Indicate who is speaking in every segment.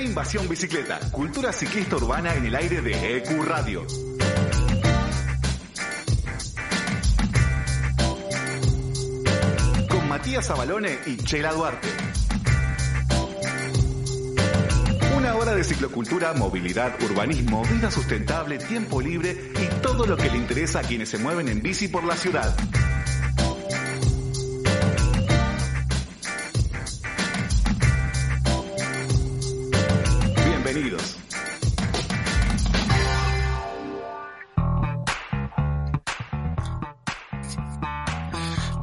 Speaker 1: Invasión Bicicleta, cultura ciclista urbana en el aire de EQ Radio. Con Matías Abalone y Chela Duarte. Una hora de ciclocultura, movilidad, urbanismo, vida sustentable, tiempo libre y todo lo que le interesa a quienes se mueven en bici por la ciudad.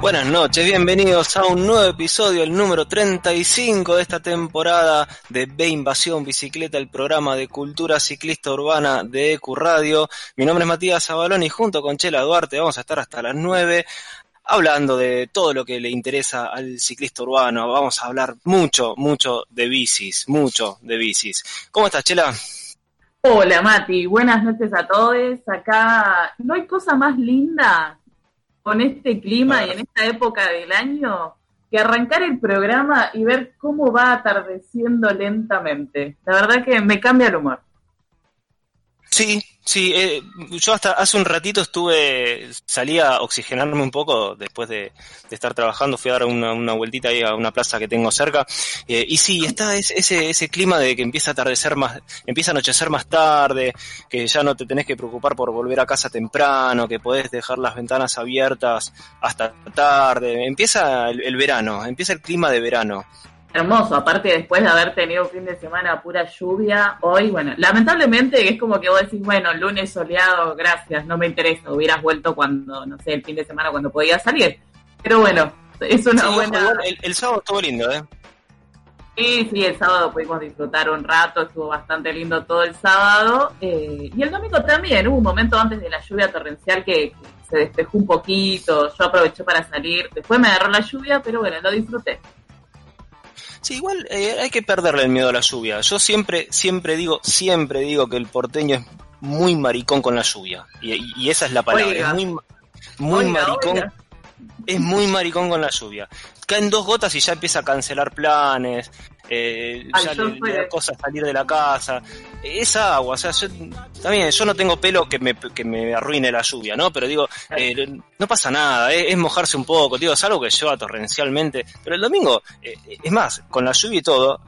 Speaker 2: Buenas noches, bienvenidos a un nuevo episodio, el número 35 de esta temporada de B Invasión Bicicleta, el programa de cultura ciclista urbana de EQ Radio. Mi nombre es Matías Zabalón y junto con Chela Duarte vamos a estar hasta las 9 hablando de todo lo que le interesa al ciclista urbano. Vamos a hablar mucho, mucho de bicis, mucho de bicis. ¿Cómo estás, Chela?
Speaker 3: Hola Mati, buenas noches a todos. Acá no hay cosa más linda con este clima y en esta época del año que arrancar el programa y ver cómo va atardeciendo lentamente. La verdad que me cambia el humor.
Speaker 2: Sí, sí, eh, yo hasta hace un ratito estuve, salí a oxigenarme un poco después de, estar trabajando, fui a dar una, vueltita ahí a una plaza que tengo cerca, eh, y sí, está ese, ese clima de que empieza a atardecer más, empieza a anochecer más tarde, que ya no te tenés que preocupar por volver a casa temprano, que podés dejar las ventanas abiertas hasta tarde, empieza el verano, empieza el clima de verano
Speaker 3: hermoso, aparte después de haber tenido un fin de semana pura lluvia, hoy, bueno, lamentablemente es como que vos decís, bueno, lunes soleado, gracias, no me interesa, hubieras vuelto cuando, no sé, el fin de semana cuando podías salir. Pero bueno, es una
Speaker 2: sí,
Speaker 3: buena...
Speaker 2: El, el, sábado estuvo lindo, ¿eh?
Speaker 3: Sí, sí, el sábado pudimos disfrutar un rato, estuvo bastante lindo todo el sábado. Eh, y el domingo también, hubo un momento antes de la lluvia torrencial que, que se despejó un poquito, yo aproveché para salir, después me agarró la lluvia, pero bueno, lo disfruté.
Speaker 2: Sí, igual eh, hay que perderle el miedo a la lluvia. Yo siempre, siempre digo, siempre digo que el porteño es muy maricón con la lluvia. Y, y esa es la palabra. Oiga. Es muy, muy oiga, maricón. Oiga. Es muy maricón con la lluvia. Caen dos gotas y ya empieza a cancelar planes. Eh, Ay, ya le, le, da cosas salir de la casa. Es agua, o sea, yo, también yo no tengo pelo que me, que me arruine la lluvia, ¿no? Pero digo, eh, no pasa nada, eh, es mojarse un poco, digo, es algo que lleva torrencialmente. Pero el domingo, eh, es más, con la lluvia y todo,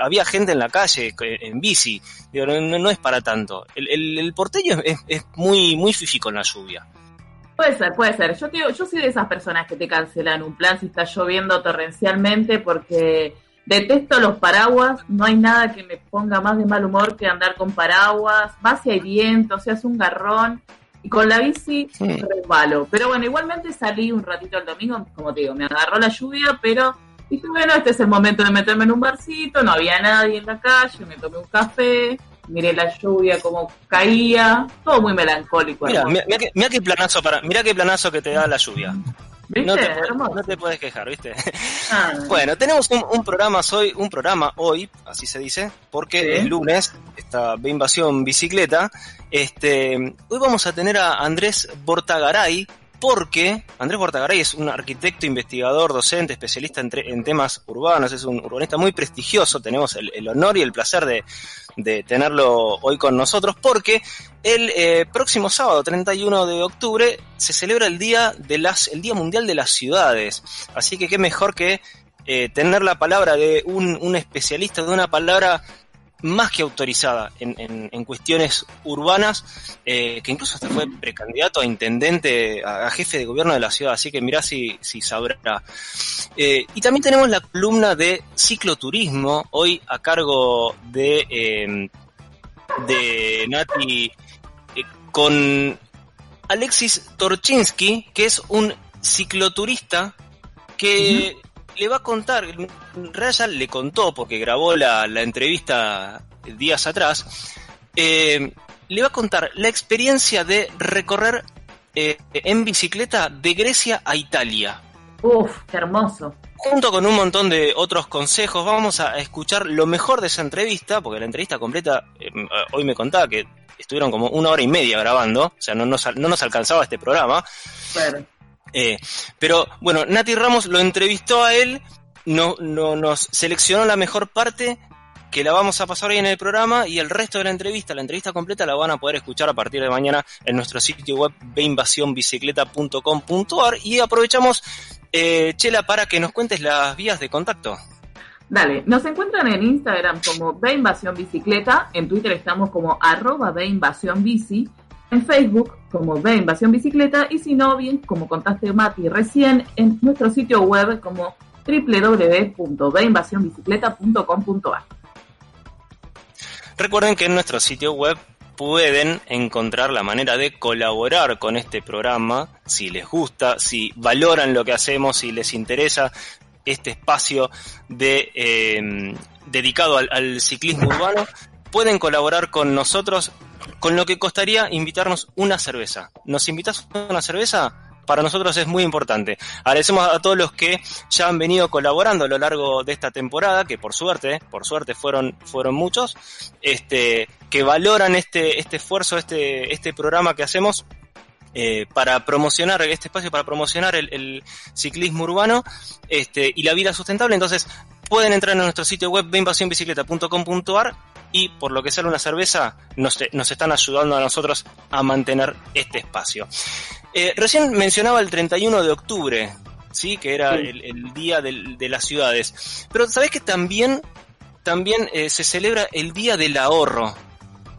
Speaker 2: había gente en la calle, en bici, digo, no, no es para tanto. El, el, el porteño es, es, muy, muy fifi con la lluvia.
Speaker 3: Puede ser, puede ser. Yo, tío, yo soy de esas personas que te cancelan un plan si está lloviendo torrencialmente porque Detesto los paraguas, no hay nada que me ponga más de mal humor que andar con paraguas, más si hay viento, o sea, es un garrón. Y con la bici sí. resbalo. Pero bueno, igualmente salí un ratito el domingo, como te digo, me agarró la lluvia, pero dije, bueno, este es el momento de meterme en un barcito, no había nadie en la calle, me tomé un café, miré la lluvia como caía, todo muy melancólico.
Speaker 2: Mira, mira, mira, qué, mira qué planazo para, mira qué planazo que te da la lluvia. No te, no te, puedes quejar, ¿viste? Ah. bueno, tenemos un, un, programa hoy, un programa hoy, así se dice, porque ¿Sí? el lunes, esta invasión bicicleta, este, hoy vamos a tener a Andrés Bortagaray, porque Andrés Bortagaray es un arquitecto, investigador, docente, especialista en, en, temas urbanos, es un urbanista muy prestigioso, tenemos el, honor y el placer de, tenerlo hoy con nosotros, porque el eh, próximo sábado, 31 de octubre, se celebra el día, de las, el día Mundial de las Ciudades, así que qué mejor que eh, tener la palabra de un especialista, de una palabra más que autorizada en, en, en cuestiones urbanas, eh, que incluso hasta fue precandidato a intendente, a, jefe de gobierno de la ciudad, así que mirá si, si sabrá. Eh, y también tenemos la columna de cicloturismo, hoy a cargo de, eh, de Nati, eh, con Alexis Torchinsky, que es un cicloturista que... le va a contar, Raya le contó, porque grabó la, la entrevista días atrás, eh, le va a contar la experiencia de recorrer eh, en bicicleta de Grecia a Italia.
Speaker 3: Uf, qué hermoso.
Speaker 2: Junto con un montón de otros consejos, vamos a escuchar lo mejor de esa entrevista, porque la entrevista completa, eh, hoy me contaba que estuvieron como una hora y media grabando, o sea, no nos, no nos alcanzaba este programa.
Speaker 3: Claro.
Speaker 2: Eh, pero bueno, Nati Ramos lo entrevistó a él, no, no, nos seleccionó la mejor parte que la vamos a pasar hoy en el programa y el resto de la entrevista, la entrevista completa la van a poder escuchar a partir de mañana en nuestro sitio web veinvasionbicicleta.com.ar y aprovechamos, eh, Chela, para que nos cuentes las vías de contacto.
Speaker 3: Dale, nos encuentran en Instagram como Ve Invasión Bicicleta, en Twitter estamos como arroba Ve Invasión Bici, en Facebook como Ve Invasión Bicicleta y si no, bien, como contaste Mati recién, en nuestro sitio web como www.veinvasionbicicleta.com.ar.
Speaker 2: Recuerden que en nuestro sitio web pueden encontrar la manera de colaborar con este programa, si les gusta, si valoran lo que hacemos, si les interesa este espacio de, em, dedicado al, ciclismo urbano, pueden colaborar con nosotros con lo que costaría invitarnos una cerveza. ¿Nos invitas una cerveza? Para nosotros es muy importante. Agradecemos a todos los que ya han venido colaborando a lo largo de esta temporada, que por suerte, por suerte fueron, fueron muchos, este, que valoran este, este esfuerzo, este, este programa que hacemos eh, para promocionar este espacio, para promocionar el, ciclismo urbano este, y la vida sustentable. Entonces, pueden entrar en nuestro sitio web beinvasionbicicleta.com.ar y por lo que sale una cerveza, nos, nos, están ayudando a nosotros a mantener este espacio. Eh, recién mencionaba el 31 de octubre, ¿sí? que era el, día de las ciudades. Pero sabés que también, también eh, se celebra el Día del Ahorro.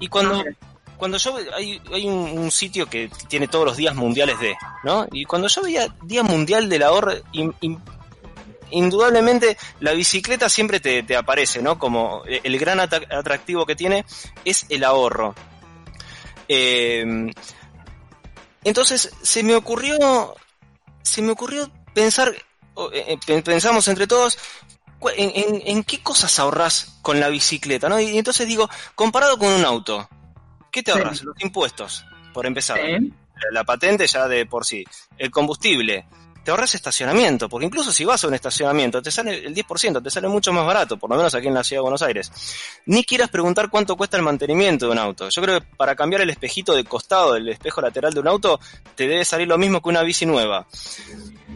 Speaker 2: Y cuando, ah, cuando yo hay, hay un, sitio que tiene todos los días mundiales de, ¿no? Y cuando yo veía Día Mundial del Ahorro, indudablemente la bicicleta siempre te, aparece, ¿no? Como el gran atractivo que tiene es el ahorro. Em, entonces se me ocurrió, se me ocurrió pensar, eh, eh, pensamos entre todos, en, en, qué cosas ahorras con la bicicleta, ¿no? Y entonces digo, comparado con un auto, ¿Qué te ahorras? Los impuestos, por empezar. La patente ya de por sí. El combustible. Te ahorras estacionamiento, porque incluso si vas a un estacionamiento, te sale el 10%, te sale mucho más barato, por lo menos aquí en la ciudad de Buenos Aires. Ni quieras preguntar cuánto cuesta el mantenimiento de un auto. Yo creo que para cambiar el espejito de costado del espejo lateral de un auto, te debe salir lo mismo que una bici nueva.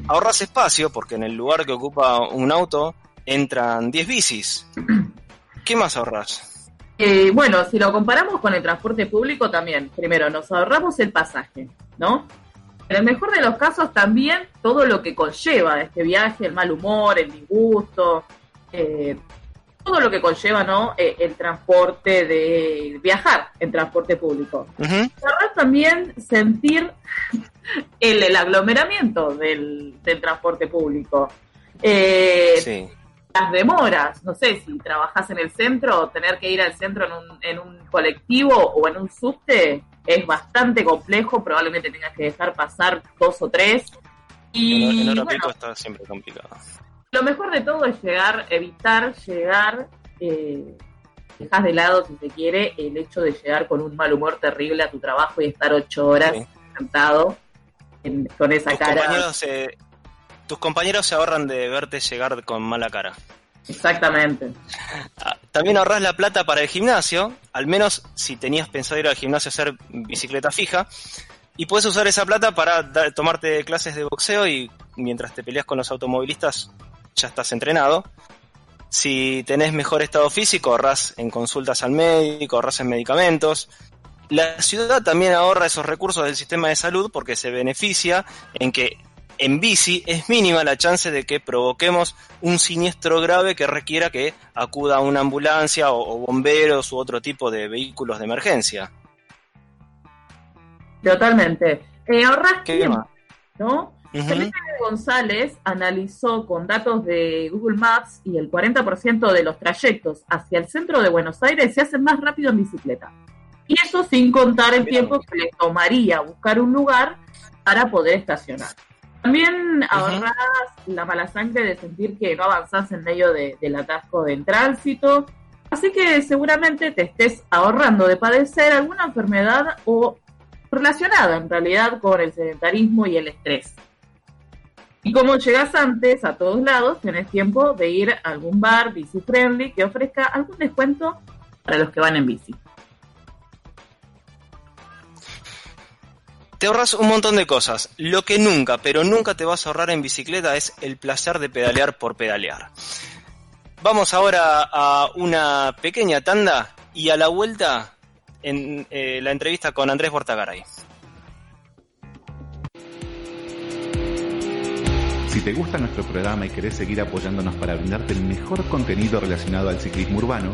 Speaker 2: Ahorras espacio, porque en el lugar que ocupa un auto entran 10 bicis. ¿Qué más ahorras?
Speaker 3: Eh, bueno, si lo comparamos con el transporte público también, primero nos ahorramos el pasaje, ¿no? En el mejor de los casos también todo lo que conlleva este viaje, el mal humor, el disgusto, eh, todo lo que conlleva, ¿no? Eh, el transporte de viajar en transporte público. Uh también sentir el, aglomeramiento del, transporte público. sí las demoras, no sé, si trabajas en el centro, tener que ir al centro en un, en un colectivo o en un subte es bastante complejo, probablemente tengas que dejar pasar dos o tres.
Speaker 2: Y, en está siempre complicado.
Speaker 3: Lo mejor de todo es llegar, evitar llegar, eh, dejas de lado, si se quiere, el hecho de llegar con un mal humor terrible a tu trabajo y estar ocho horas sentado con esa cara
Speaker 2: tus compañeros se ahorran de verte llegar con mala cara.
Speaker 3: Exactamente.
Speaker 2: Ah, también ahorras la plata para el gimnasio, al menos si tenías pensado ir al gimnasio a hacer bicicleta fija, y puedes usar esa plata para tomarte clases de boxeo y mientras te peleas con los automovilistas ya estás entrenado. Si tenés mejor estado físico, ahorras en consultas al médico, ahorras en medicamentos. La ciudad también ahorra esos recursos del sistema de salud porque se beneficia en que en bici es mínima la chance de que provoquemos un siniestro grave que requiera que acuda una ambulancia o, bomberos u otro tipo de vehículos de emergencia.
Speaker 3: Totalmente. Eh, ahorras tiempo, ¿no? Felipe González analizó con datos de Google Maps y el 40% de los trayectos hacia el centro de Buenos Aires se hacen más rápido en bicicleta. Y eso sin contar el tiempo que le tomaría buscar un lugar para poder estacionar. También ahorras la mala sangre de sentir que no avanzás en medio del atasco del tránsito. Así que seguramente te estés ahorrando de padecer alguna enfermedad o relacionada en realidad con el sedentarismo y el estrés. Y como llegas antes a todos lados, tenés tiempo de ir a algún bar bici friendly que ofrezca algún descuento para los que van en bici.
Speaker 2: Te ahorras un montón de cosas. Lo que nunca, pero nunca te vas a ahorrar en bicicleta es el placer de pedalear por pedalear. Vamos ahora a una pequeña tanda y a la vuelta en eh, la entrevista con Andrés Bortagaray.
Speaker 1: Si te gusta nuestro programa y querés seguir apoyándonos para brindarte el mejor contenido relacionado al ciclismo urbano,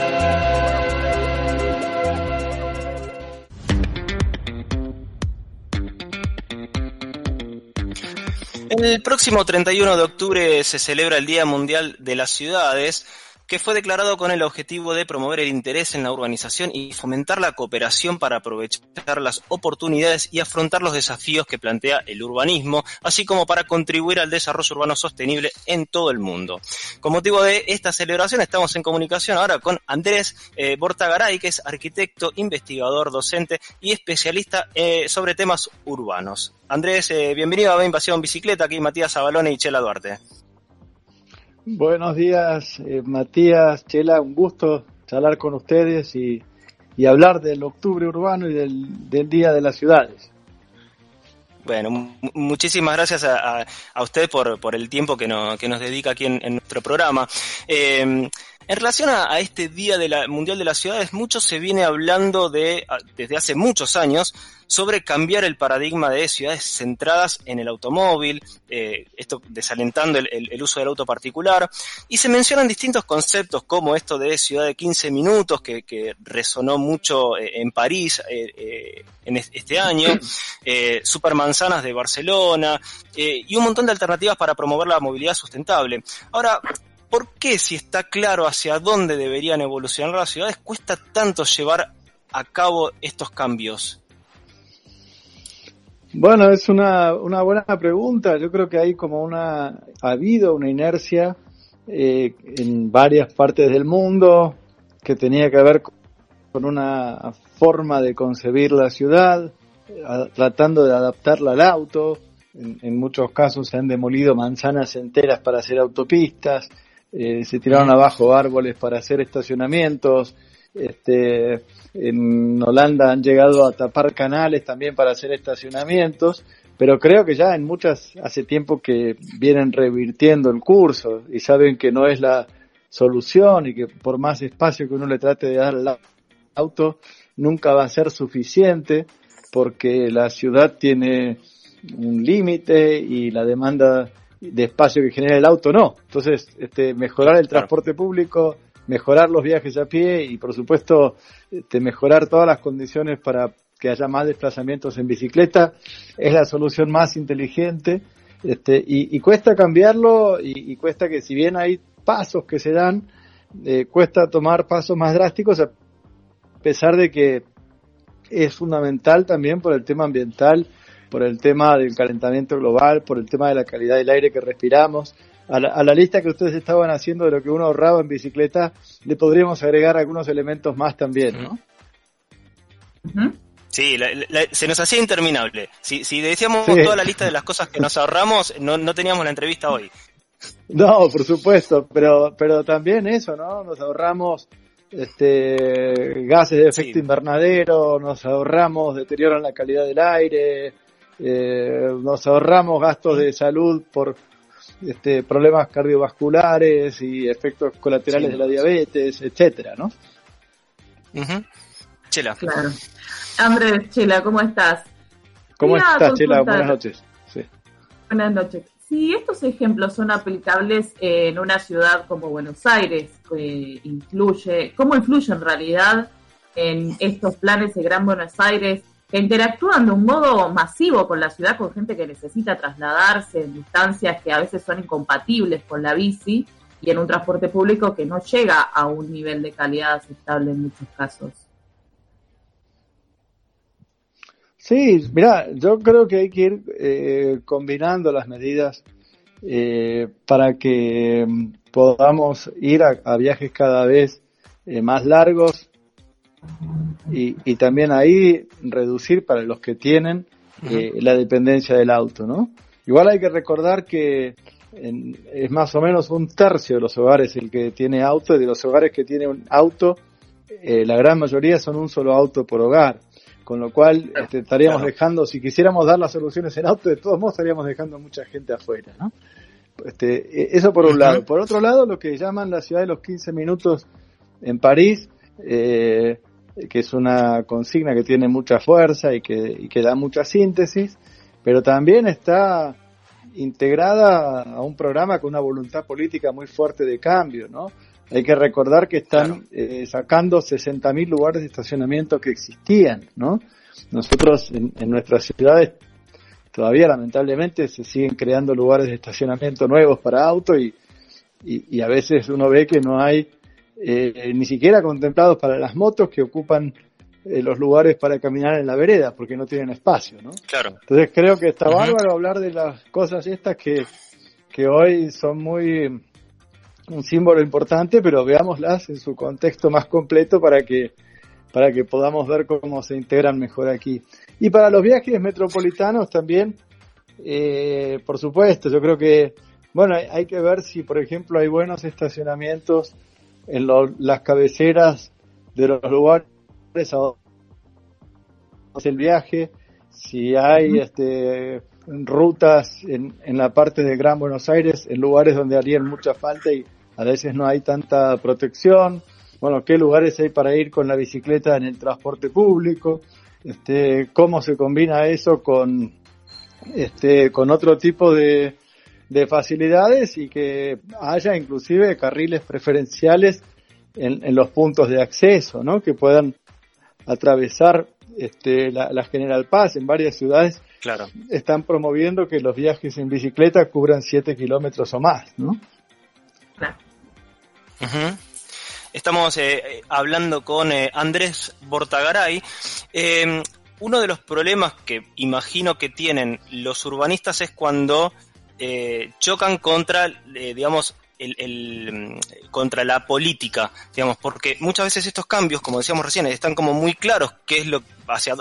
Speaker 2: El próximo 31 de octubre se celebra el Día Mundial de las Ciudades, que fue declarado con el objetivo de promover el interés en la urbanización y fomentar la cooperación para aprovechar las oportunidades y afrontar los desafíos que plantea el urbanismo, así como para contribuir al desarrollo urbano sostenible en todo el mundo. Con motivo de esta celebración estamos en comunicación ahora con Andrés eh, Bortagaray, que es arquitecto, investigador, docente y especialista eh, sobre temas urbanos. Andrés, eh, bienvenido a Invasión Bicicleta, aquí Matías Abalone y Chela Duarte.
Speaker 4: Buenos días, eh, Matías, Chela, un gusto charlar con ustedes y, hablar del octubre urbano y del, Día de las Ciudades.
Speaker 2: Bueno, muchísimas gracias a, usted por, por, el tiempo que, que nos dedica aquí en, nuestro programa. Eh, en relación a, este Día de Mundial de las Ciudades, mucho se viene hablando de, desde hace muchos años sobre cambiar el paradigma de ciudades centradas en el automóvil, eh, esto desalentando el, uso del auto particular, y se mencionan distintos conceptos como esto de ciudad de 15 minutos, que, resonó mucho eh, en París eh, en este año, supermanzanas de Barcelona, y un montón de alternativas para promover la movilidad sustentable. Ahora, ¿por qué si está claro hacia dónde deberían evolucionar las ciudades cuesta tanto llevar a cabo estos cambios?
Speaker 4: Bueno, es una, una buena pregunta. Yo creo que hay como una, ha habido una inercia eh, en varias partes del mundo que tenía que ver con una forma de concebir la ciudad, tratando de adaptarla al auto. En, en, muchos casos se han demolido manzanas enteras para hacer autopistas. Eh, se tiraron abajo árboles para hacer estacionamientos, este, en Holanda han llegado a tapar canales también para hacer estacionamientos, pero creo que ya en muchas hace tiempo que vienen revirtiendo el curso y saben que no es la solución y que por más espacio que uno le trate de dar al auto, nunca va a ser suficiente porque la ciudad tiene un límite y la demanda de espacio que genera el auto, no. Entonces, este, mejorar el transporte público, mejorar los viajes a pie y, por supuesto, este, mejorar todas las condiciones para que haya más desplazamientos en bicicleta es la solución más inteligente. Este, y, cuesta cambiarlo y, cuesta que si bien hay pasos que se dan, eh, cuesta tomar pasos más drásticos a pesar de que es fundamental también por el tema ambiental por el tema del calentamiento global, por el tema de la calidad del aire que respiramos. A la, lista que ustedes estaban haciendo de lo que uno ahorraba en bicicleta, le podríamos agregar algunos elementos más también, ¿no?
Speaker 2: Sí, se nos hacía interminable. Si, si decíamos toda la lista de las cosas que nos ahorramos, no, no teníamos la entrevista hoy.
Speaker 4: No, por supuesto, pero, pero también eso, ¿no? Nos ahorramos este, gases de efecto invernadero, nos ahorramos deterioro en la calidad del aire, eh, nos ahorramos gastos de salud por este, problemas cardiovasculares y efectos colaterales de la diabetes, etcétera, ¿no?
Speaker 2: Chela.
Speaker 3: Claro. Andrés, Chela, ¿cómo estás?
Speaker 4: ¿Cómo estás, Chela? Buenas noches.
Speaker 3: Buenas noches. Si estos ejemplos son aplicables en una ciudad como Buenos Aires, que influye, ¿cómo influye en realidad en estos planes de Gran Buenos Aires que interactúan de un modo masivo con la ciudad, con gente que necesita trasladarse en distancias que a veces son incompatibles con la bici y en un transporte público que no llega a un nivel de calidad aceptable en muchos casos.
Speaker 4: Sí, mira, yo creo que hay que ir eh, combinando las medidas eh, para que mm, podamos ir a, viajes cada vez eh, más largos y, también ahí reducir para los que tienen eh, la dependencia del auto, ¿no? Igual hay que recordar que es más o menos un tercio de los hogares el que tiene auto y de los hogares que tienen un auto, eh, la gran mayoría son un solo auto por hogar. Con lo cual este, estaríamos dejando, si quisiéramos dar las soluciones en auto, de todos modos estaríamos dejando mucha gente afuera, ¿no? Este, e, eso por un lado. Por otro lado, lo que llaman la ciudad de los 15 minutos en París, eh, que es una consigna que tiene mucha fuerza y que, y que da mucha síntesis, pero también está integrada a un programa con una voluntad política muy fuerte de cambio, ¿no? Hay que recordar que están eh, sacando 60.000 lugares de estacionamiento que existían, ¿no? Nosotros en, nuestras ciudades todavía lamentablemente se siguen creando lugares de estacionamiento nuevos para autos y, y, a veces uno ve que no hay eh, ni siquiera contemplados para las motos que ocupan eh, los lugares para caminar en la vereda porque no tienen espacio, ¿no?
Speaker 2: Claro.
Speaker 4: Entonces creo que está bárbaro hablar de las cosas estas que, que hoy son muy un símbolo importante, pero veámoslas en su contexto más completo para que, para que podamos ver cómo se integran mejor aquí. Y para los viajes metropolitanos también, eh, por supuesto, yo creo que, bueno, hay, que ver si, por ejemplo, hay buenos estacionamientos en las cabeceras de los lugares a el viaje, si hay este, rutas en, en la parte de Gran Buenos Aires, en lugares donde harían mucha falta y a veces no hay tanta protección. Bueno, qué lugares hay para ir con la bicicleta en el transporte público, este, cómo se combina eso con, este, con otro tipo de, de facilidades y que haya inclusive carriles preferenciales en, en, los puntos de acceso, ¿no? Que puedan atravesar este, la, la, General Paz en varias ciudades.
Speaker 2: Claro.
Speaker 4: Están promoviendo que los viajes en bicicleta cubran 7 kilómetros o más, ¿no?
Speaker 2: Estamos eh, hablando con eh, Andrés Bortagaray. Eh, uno de los problemas que imagino que tienen los urbanistas es cuando chocan contra, digamos, el, contra la política, digamos, porque muchas veces estos cambios, como decíamos recién, están como muy claros qué es lo hacia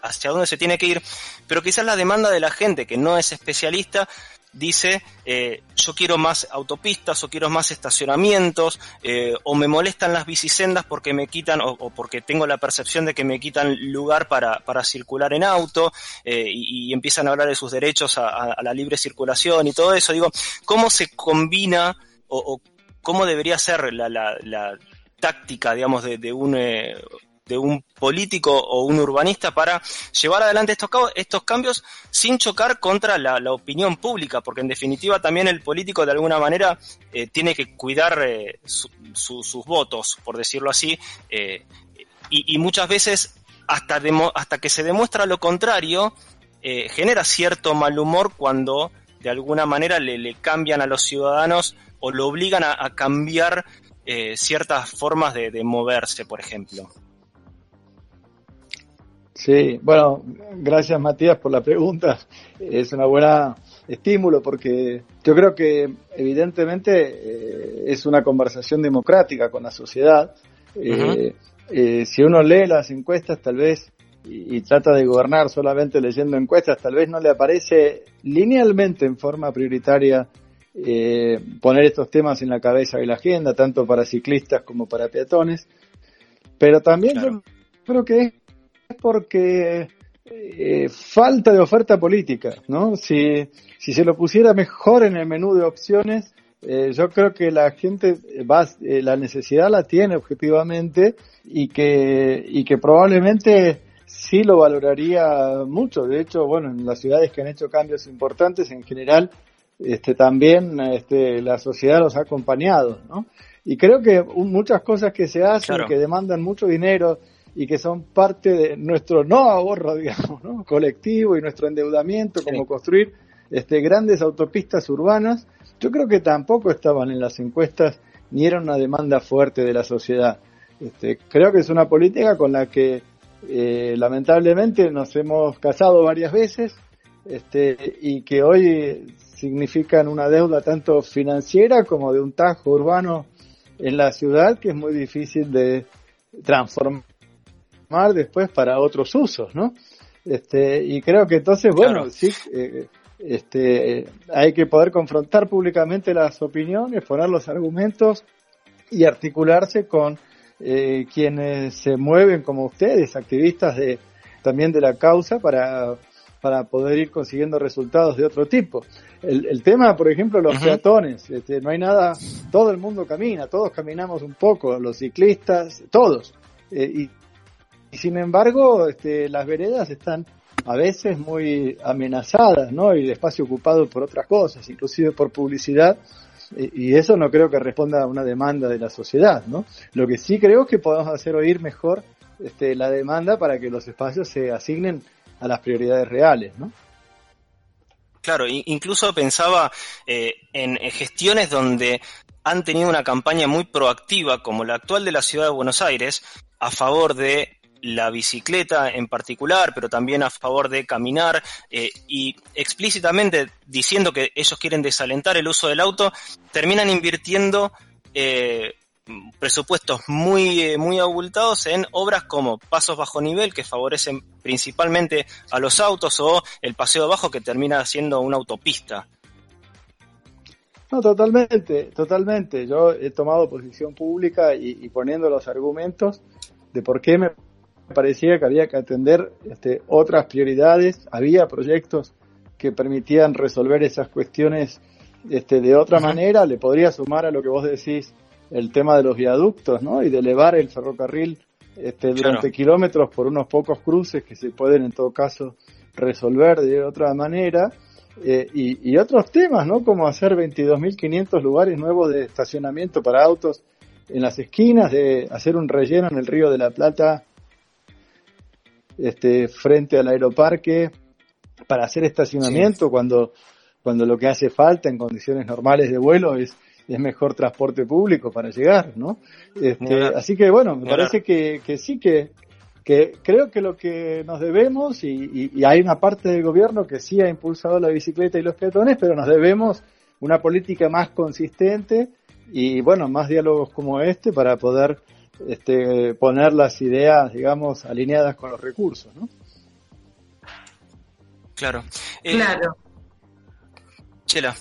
Speaker 2: hacia dónde se tiene que ir, pero quizás la demanda de la gente que no es especialista dice eh, yo quiero más autopistas o quiero más estacionamientos eh, o me molestan las bicisendas porque me quitan o, porque tengo la percepción de que me quitan lugar para, para circular en auto eh, y, empiezan a hablar de sus derechos a, la libre circulación y todo eso. Digo, ¿cómo se combina o, cómo debería ser la, la, táctica, digamos, de, de un de un político o un urbanista para llevar adelante estos, cambios sin chocar contra la, opinión pública, porque en definitiva también el político de alguna manera eh, tiene que cuidar eh, sus votos, por decirlo así, eh, y, muchas veces hasta, hasta que se demuestra lo contrario, genera cierto mal humor cuando de alguna manera le, cambian a los ciudadanos o lo obligan a, cambiar ciertas formas de moverse, por ejemplo.
Speaker 4: Sí, bueno, gracias Matías por la pregunta. Es una buena estímulo porque yo creo que evidentemente eh, es una conversación democrática con la sociedad. Eh, eh, si uno lee las encuestas tal vez y, trata de gobernar solamente leyendo encuestas, tal vez no le aparece linealmente en forma prioritaria poner estos temas en la cabeza de la agenda, tanto para ciclistas como para peatones. Pero también yo creo que porque eh, falta de oferta política, ¿no? Si, si se lo pusiera mejor en el menú de opciones, eh, yo creo que la gente va, eh, la necesidad la tiene objetivamente y que, y que probablemente sí lo valoraría mucho. De hecho, bueno, en las ciudades que han hecho cambios importantes, en general, este, también este, la sociedad los ha acompañado, ¿no? Y creo que muchas cosas que se hacen, que demandan mucho dinero, y que son parte de nuestro no ahorro, digamos, ¿no? colectivo y nuestro endeudamiento, como construir este, grandes autopistas urbanas, yo creo que tampoco estaban en las encuestas ni era una demanda fuerte de la sociedad. Este, creo que es una política con la que eh, lamentablemente nos hemos casado varias veces este, y que hoy significan una deuda tanto financiera como de un tajo urbano en la ciudad que es muy difícil de transformar tomar después para otros usos, ¿no? Este, y creo que entonces, bueno, sí, eh, este, hay que poder confrontar públicamente las opiniones, poner los argumentos y articularse con eh, quienes se mueven como ustedes, activistas de, también de la causa, para, para poder ir consiguiendo resultados de otro tipo. El, el tema, por ejemplo, los peatones, este, no hay nada, todo el mundo camina, todos caminamos un poco, los ciclistas, todos. Eh, y, y, sin embargo, este, las veredas están a veces muy amenazadas, ¿no? Y el espacio ocupado por otras cosas, inclusive por publicidad, y eso no creo que responda a una demanda de la sociedad, ¿no? Lo que sí creo que podemos hacer oír mejor este, la demanda para que los espacios se asignen a las prioridades reales, ¿no?
Speaker 2: Claro, incluso pensaba eh, en gestiones donde han tenido una campaña muy proactiva, como la actual de la ciudad de Buenos Aires, a favor de la bicicleta en particular, pero también a favor de caminar eh, y explícitamente diciendo que ellos quieren desalentar el uso del auto, terminan invirtiendo eh, presupuestos muy, eh, muy abultados en obras como pasos bajo nivel que favorecen principalmente a los autos o el paseo bajo que termina siendo una autopista.
Speaker 4: No, totalmente, totalmente. Yo he tomado posición pública y, y poniendo los argumentos de por qué me parecía que había que atender este, otras prioridades, había proyectos que permitían resolver esas cuestiones este, de otra manera, le podría sumar a lo que vos decís el tema de los viaductos, ¿no? Y de elevar el ferrocarril este, durante kilómetros por unos pocos cruces que se pueden en todo caso resolver de otra manera. Eh, y, y, otros temas, ¿no? Como hacer 22.500 lugares nuevos de estacionamiento para autos en las esquinas, de hacer un relleno en el río de la Plata este, frente al aeroparque para hacer estacionamiento cuando, cuando lo que hace falta en condiciones normales de vuelo es, es mejor transporte público para llegar, ¿no? Este, así que bueno, me parece que, que sí que, que creo que lo que nos debemos, y, y, hay una parte del gobierno que sí ha impulsado la bicicleta y los peatones, pero nos debemos una política más consistente y bueno, más diálogos como este para poder este, poner las ideas, digamos, alineadas con los recursos, ¿no?
Speaker 2: Claro.
Speaker 3: Eh, claro.
Speaker 2: Chela.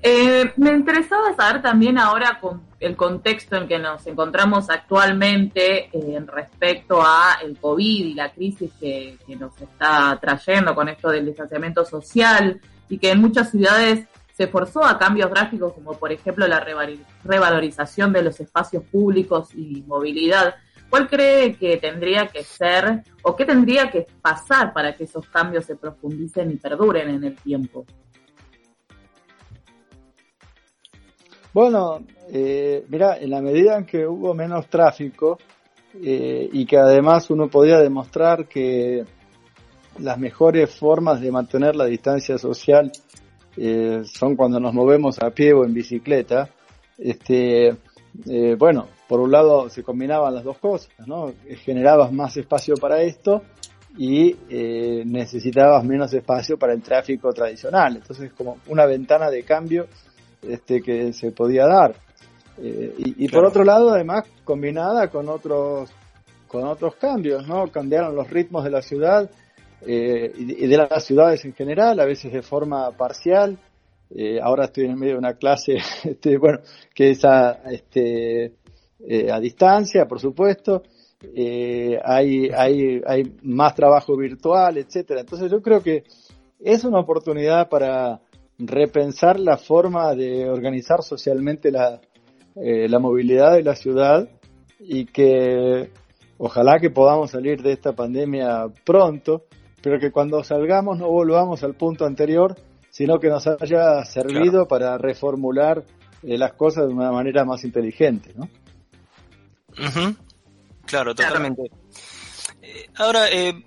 Speaker 3: Eh, me interesaba saber también ahora con el contexto en que nos encontramos actualmente eh, en respecto a el COVID y la crisis que, que nos está trayendo con esto del distanciamiento social y que en muchas ciudades se forzó a cambios gráficos como por ejemplo la revalorización de los espacios públicos y movilidad. ¿Cuál cree que tendría que ser o qué tendría que pasar para que esos cambios se profundicen y perduren en el tiempo?
Speaker 4: Bueno, eh, mira, en la medida en que hubo menos tráfico eh, y que además uno podía demostrar que las mejores formas de mantener la distancia social eh, son cuando nos movemos a pie o en bicicleta. Este, eh, bueno, por un lado se combinaban las dos cosas, ¿no? Generabas más espacio para esto y eh, necesitabas menos espacio para el tráfico tradicional. Entonces, como una ventana de cambio este, que se podía dar. y, y por otro lado, además, combinada con otros, con otros cambios, ¿no? Cambiaron los ritmos de la ciudad eh, y de las ciudades en general, a veces de forma parcial. Eh, ahora estoy en medio de una clase, este, bueno, que es a, este, eh, a distancia, por supuesto. hay, hay, hay más trabajo virtual, etcétera. Entonces yo creo que es una oportunidad para repensar la forma de organizar socialmente la, la movilidad de la ciudad y que ojalá que podamos salir de esta pandemia pronto pero que cuando salgamos no volvamos al punto anterior, sino que nos haya servido para reformular eh, las cosas de una manera más inteligente, ¿no?
Speaker 2: Claro, totalmente. Eh, ahora, eh,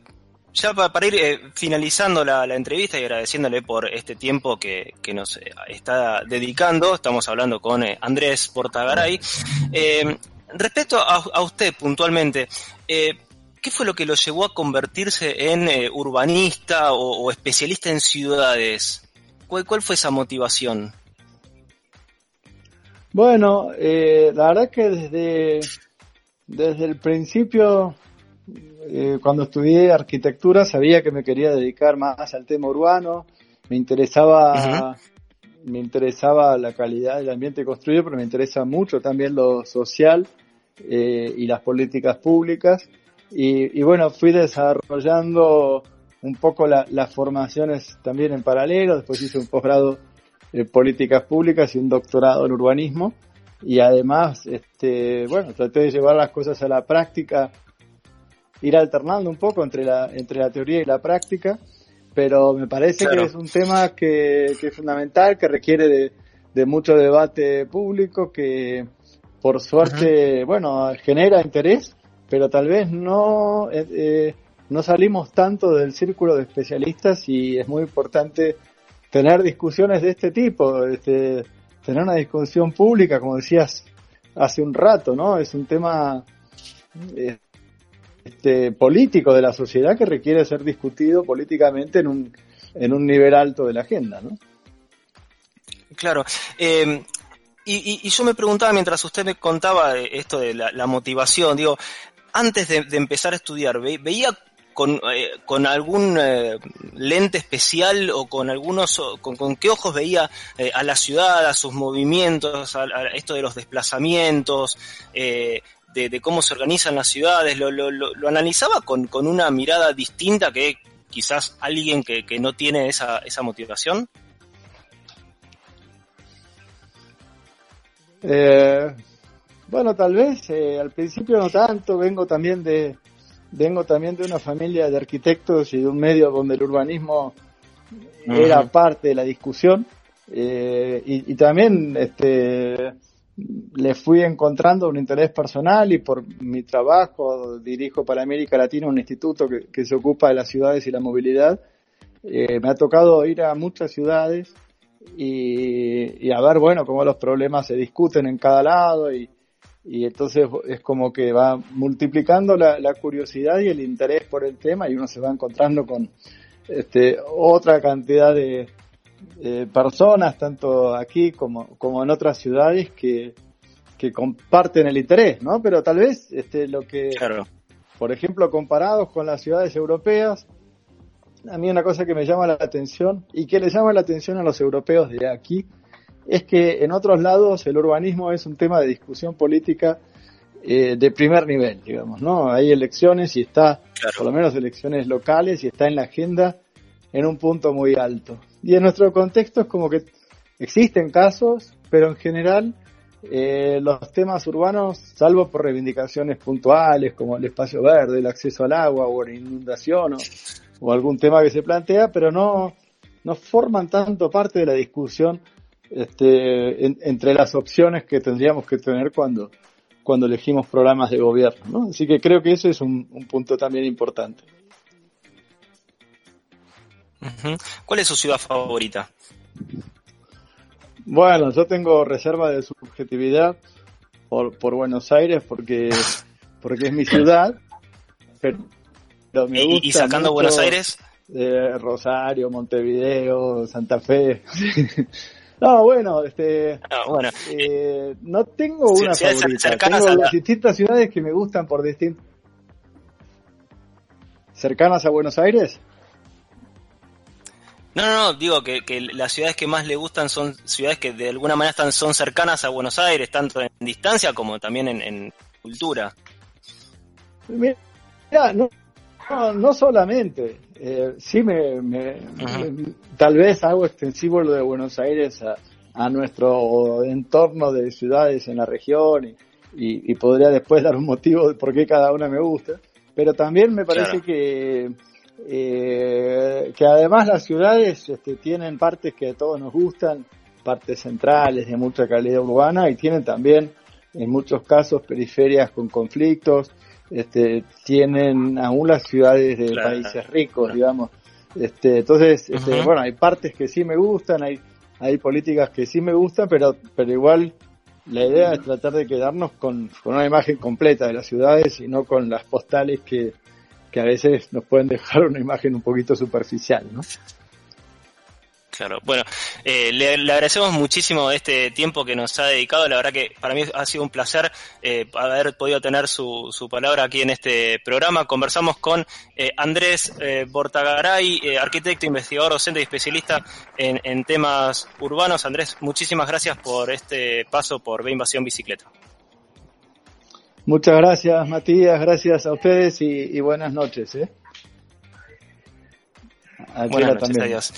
Speaker 2: ya para, ir finalizando la, entrevista y agradeciéndole por este tiempo que, que nos está dedicando, estamos hablando con Andrés Portagaray. respecto a, a, usted puntualmente, ¿Qué fue lo que lo llevó a convertirse en eh, urbanista o, especialista en ciudades? ¿Cuál, fue esa motivación?
Speaker 4: Bueno, eh, la verdad que desde, desde el principio, eh, cuando estudié arquitectura, sabía que me quería dedicar más al tema urbano. Me interesaba, me interesaba la calidad del ambiente construido, pero me interesa mucho también lo social eh, y las políticas públicas. Y, bueno, fui desarrollando un poco las formaciones también en paralelo. Después hice un posgrado en políticas públicas y un doctorado en urbanismo. Y además, este, bueno, traté de llevar las cosas a la práctica, ir alternando un poco entre la, entre la teoría y la práctica, pero me parece que es un tema que, es fundamental, que requiere de, mucho debate público, que por suerte, bueno, genera interés, pero tal vez no, eh, eh, no salimos tanto del círculo de especialistas y es muy importante tener discusiones de este tipo, este, tener una discusión pública, como decías hace un rato, ¿no? Es un tema eh, este, político de la sociedad que requiere ser discutido políticamente en un, en un nivel alto de la agenda, ¿no?
Speaker 2: Claro. Y, yo me preguntaba mientras usted me contaba esto de la, motivación, digo, antes de, empezar a estudiar, ¿veía con, eh, algún eh, lente especial o con algunos, con, con qué ojos veía eh, a la ciudad, a sus movimientos, a, esto de los desplazamientos, de, cómo se organizan las ciudades, lo, lo, lo, analizaba con, con, una mirada distinta que quizás alguien que, que no tiene esa, esa motivación.
Speaker 4: Bueno, tal vez al principio no tanto, vengo también de, vengo también de una familia de arquitectos y de un medio donde el urbanismo era parte de la discusión eh, y, también este, le fui encontrando un interés personal y por mi trabajo dirijo para América Latina un instituto que, se ocupa de las ciudades y la movilidad. Eh, me ha tocado ir a muchas ciudades y, y, a ver, bueno, cómo los problemas se discuten en cada lado y, y entonces es como que va multiplicando la, curiosidad y el interés por el tema y uno se va encontrando con este, otra cantidad de, personas, tanto aquí como, como en otras ciudades, que, que comparten el interés, ¿no? Pero tal vez este, lo que, por ejemplo, comparados con las ciudades europeas, a mí una cosa que me llama la atención y que le llama la atención a los europeos de aquí, es que en otros lados el urbanismo es un tema de discusión política eh, de primer nivel, digamos, ¿no? Hay elecciones y está, por lo menos elecciones locales, y está en la agenda en un punto muy alto. Y en nuestro contexto es como que existen casos, pero en general eh, los temas urbanos, salvo por reivindicaciones puntuales como el espacio verde, el acceso al agua o la inundación o, o algún tema que se plantea, pero no, no forman tanto parte de la discusión este, entre las opciones que tendríamos que tener cuando, cuando elegimos programas de gobierno. ¿no? Así que creo que ese es un, punto también importante.
Speaker 2: ¿Cuál es su ciudad favorita?
Speaker 4: Bueno, yo tengo reserva de subjetividad por, por Buenos Aires porque, porque es mi ciudad. Pero,
Speaker 2: me gusta ¿Y, sacando Buenos Aires?
Speaker 4: Eh, Rosario, Montevideo, Santa Fe. No, bueno, este,
Speaker 2: no,
Speaker 4: eh, no tengo una favorita. Tengo distintas ciudades que me gustan por distintos. ¿Cercanas a Buenos Aires?
Speaker 2: No, no, no, digo que, que, las ciudades que más le gustan son ciudades que de alguna manera están, son cercanas a Buenos Aires, tanto en distancia como también en, cultura.
Speaker 4: Mira, no, no, solamente. Eh, sí, me, tal vez hago extensivo lo de Buenos Aires a, nuestro entorno de ciudades en la región y, podría después dar un motivo de por qué cada una me gusta. Pero también me parece que, eh, que además las ciudades este, tienen partes que a todos nos gustan, partes centrales de mucha calidad urbana y tienen también en muchos casos periferias con conflictos este, tienen aún las ciudades de países ricos, digamos. Este, entonces, este, bueno, hay partes que sí me gustan, hay, hay políticas que sí me gustan, pero, pero igual la idea es tratar de quedarnos con, con una imagen completa de las ciudades y no con las postales que, que a veces nos pueden dejar una imagen un poquito superficial, ¿no?
Speaker 5: Claro, bueno, eh, le, agradecemos muchísimo este tiempo que nos ha dedicado. La verdad que para mí ha sido un placer eh, haber podido tener su, su, palabra aquí en este programa. Conversamos con eh, Andrés Bortagaray, arquitecto, investigador, docente y especialista en, en, temas urbanos. Andrés, muchísimas gracias por este paso por B Invasión Bicicleta.
Speaker 4: Muchas gracias, Matías. Gracias a ustedes y, buenas noches.
Speaker 5: buenas noches, adiós.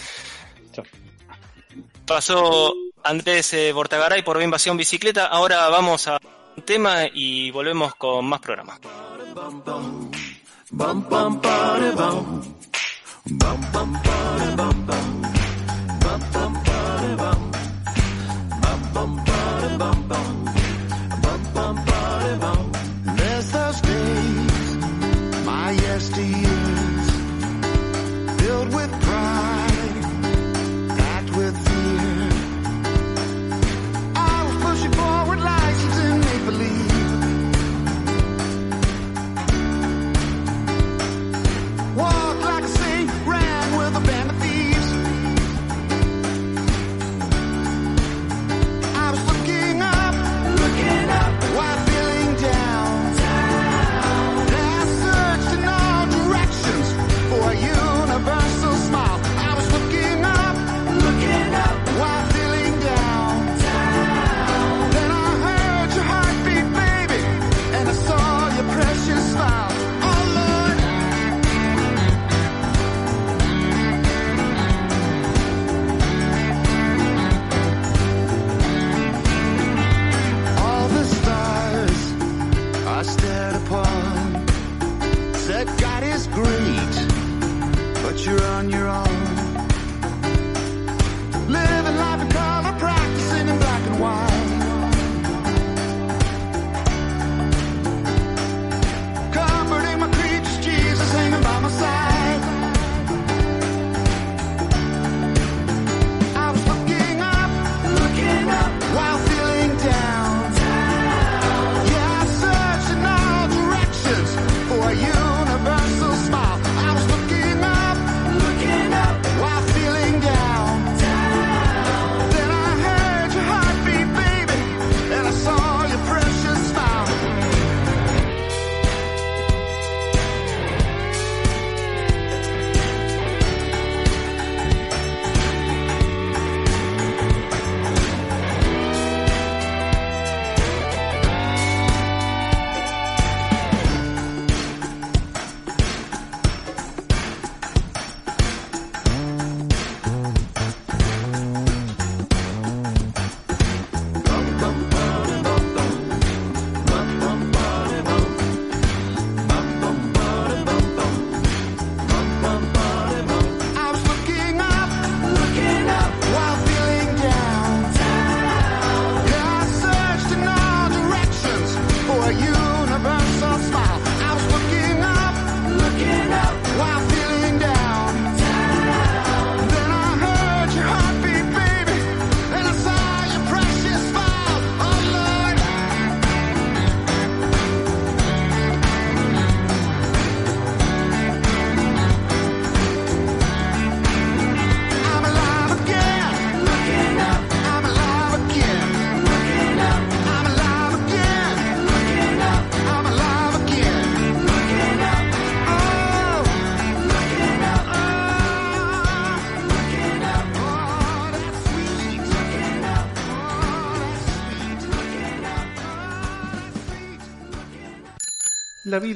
Speaker 5: Pasó Andrés eh, Bortagaray por Invasión Bicicleta. Ahora vamos a un tema y volvemos con más programas.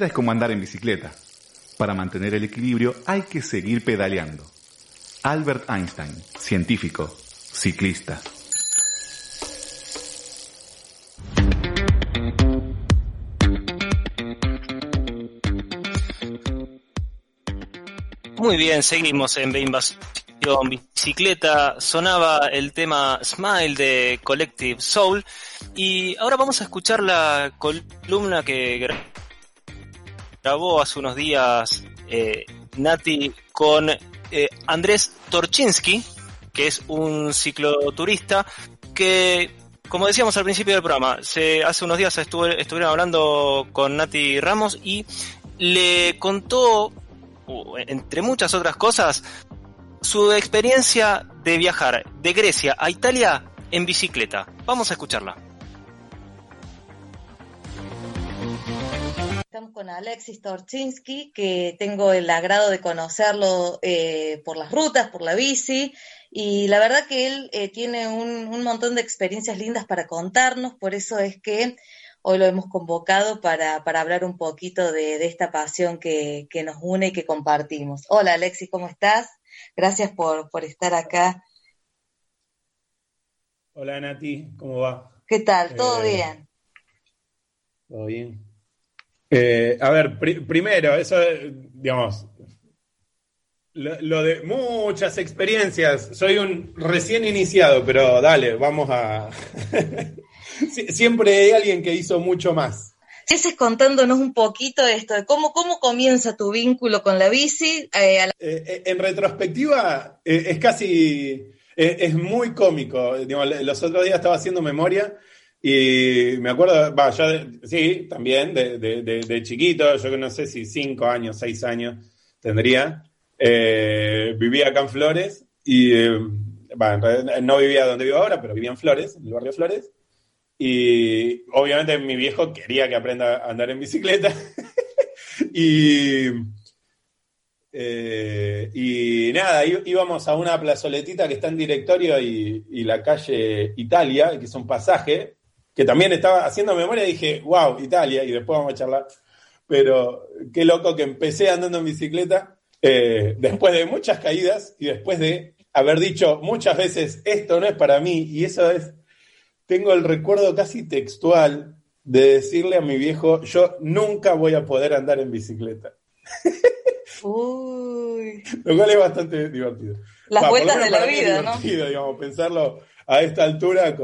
Speaker 1: Es como andar en bicicleta. Para mantener el equilibrio hay que seguir pedaleando. Albert Einstein, científico, ciclista.
Speaker 5: Muy bien, seguimos en Invasión Bicicleta. Sonaba el tema Smile de Collective Soul. Y ahora vamos a escuchar la columna que grabó hace unos días eh, Nati con eh, Andrés Torchinsky, que es un cicloturista que, como decíamos al principio del programa, se, hace unos días estuvieron hablando con Nati Ramos y le contó, entre muchas otras cosas,
Speaker 2: su experiencia de viajar de Grecia a Italia en bicicleta. Vamos a escucharla.
Speaker 6: Estamos con Alexis Torchinsky, que tengo el agrado de conocerlo eh, por las rutas, por la bici, y la verdad que él eh, tiene un, montón de experiencias lindas para contarnos, por eso es que hoy lo hemos convocado para, hablar un poquito de, esta pasión que, que, nos une y que compartimos. Hola Alexis, ¿cómo estás? Gracias por, estar acá.
Speaker 7: Hola Nati, ¿cómo va?
Speaker 6: ¿Qué tal? ¿Todo eh, bien?
Speaker 7: Todo bien. Eh, a ver, primero, eso, digamos, lo, de muchas experiencias. Soy un recién iniciado, pero dale, vamos a... Siempre hay alguien que hizo mucho más.
Speaker 6: Empieces contándonos un poquito esto de cómo, cómo comienza tu vínculo con la bici.
Speaker 7: Eh, eh, eh, en retrospectiva, es casi, es muy cómico. los otros días estaba haciendo memoria y me acuerdo, va, ya, sí, también de, de, chiquito, yo que no sé si cinco años, seis años tendría, vivía acá en Flores y, no vivía donde vivo ahora, pero vivía en Flores, en el barrio Flores. Y obviamente mi viejo quería que aprenda a andar en bicicleta. y, eh, y nada, íbamos a una plazoletita que está en directorio y, la calle Italia, que es un pasaje, que también estaba haciendo memoria y dije, wow, Italia, y después vamos a charlar. Pero qué loco que empecé andando en bicicleta eh, después de muchas caídas y después de haber dicho muchas veces, esto no es para mí, y eso es tengo el recuerdo casi textual de decirle a mi viejo, yo nunca voy a poder andar en bicicleta. Uy. Lo cual es bastante divertido.
Speaker 6: Las vueltas de la vida, ¿no?
Speaker 7: Digamos, pensarlo a esta altura.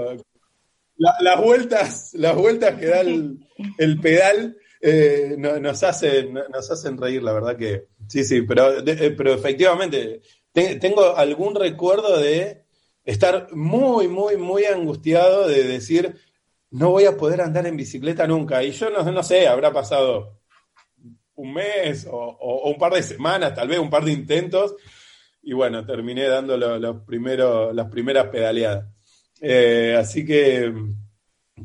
Speaker 7: Las vueltas, las vueltas que da el, pedal eh, nos, hacen, nos hacen reír, la verdad que sí, sí, pero, eh, pero efectivamente tengo algún recuerdo de estar muy, muy, muy angustiado de decir, no voy a poder andar en bicicleta nunca. Y yo no, no sé, habrá pasado un mes o, un par de semanas, tal vez un par de intentos, y bueno, terminé dando los primeros, las primeras pedaleadas. Eh, así que,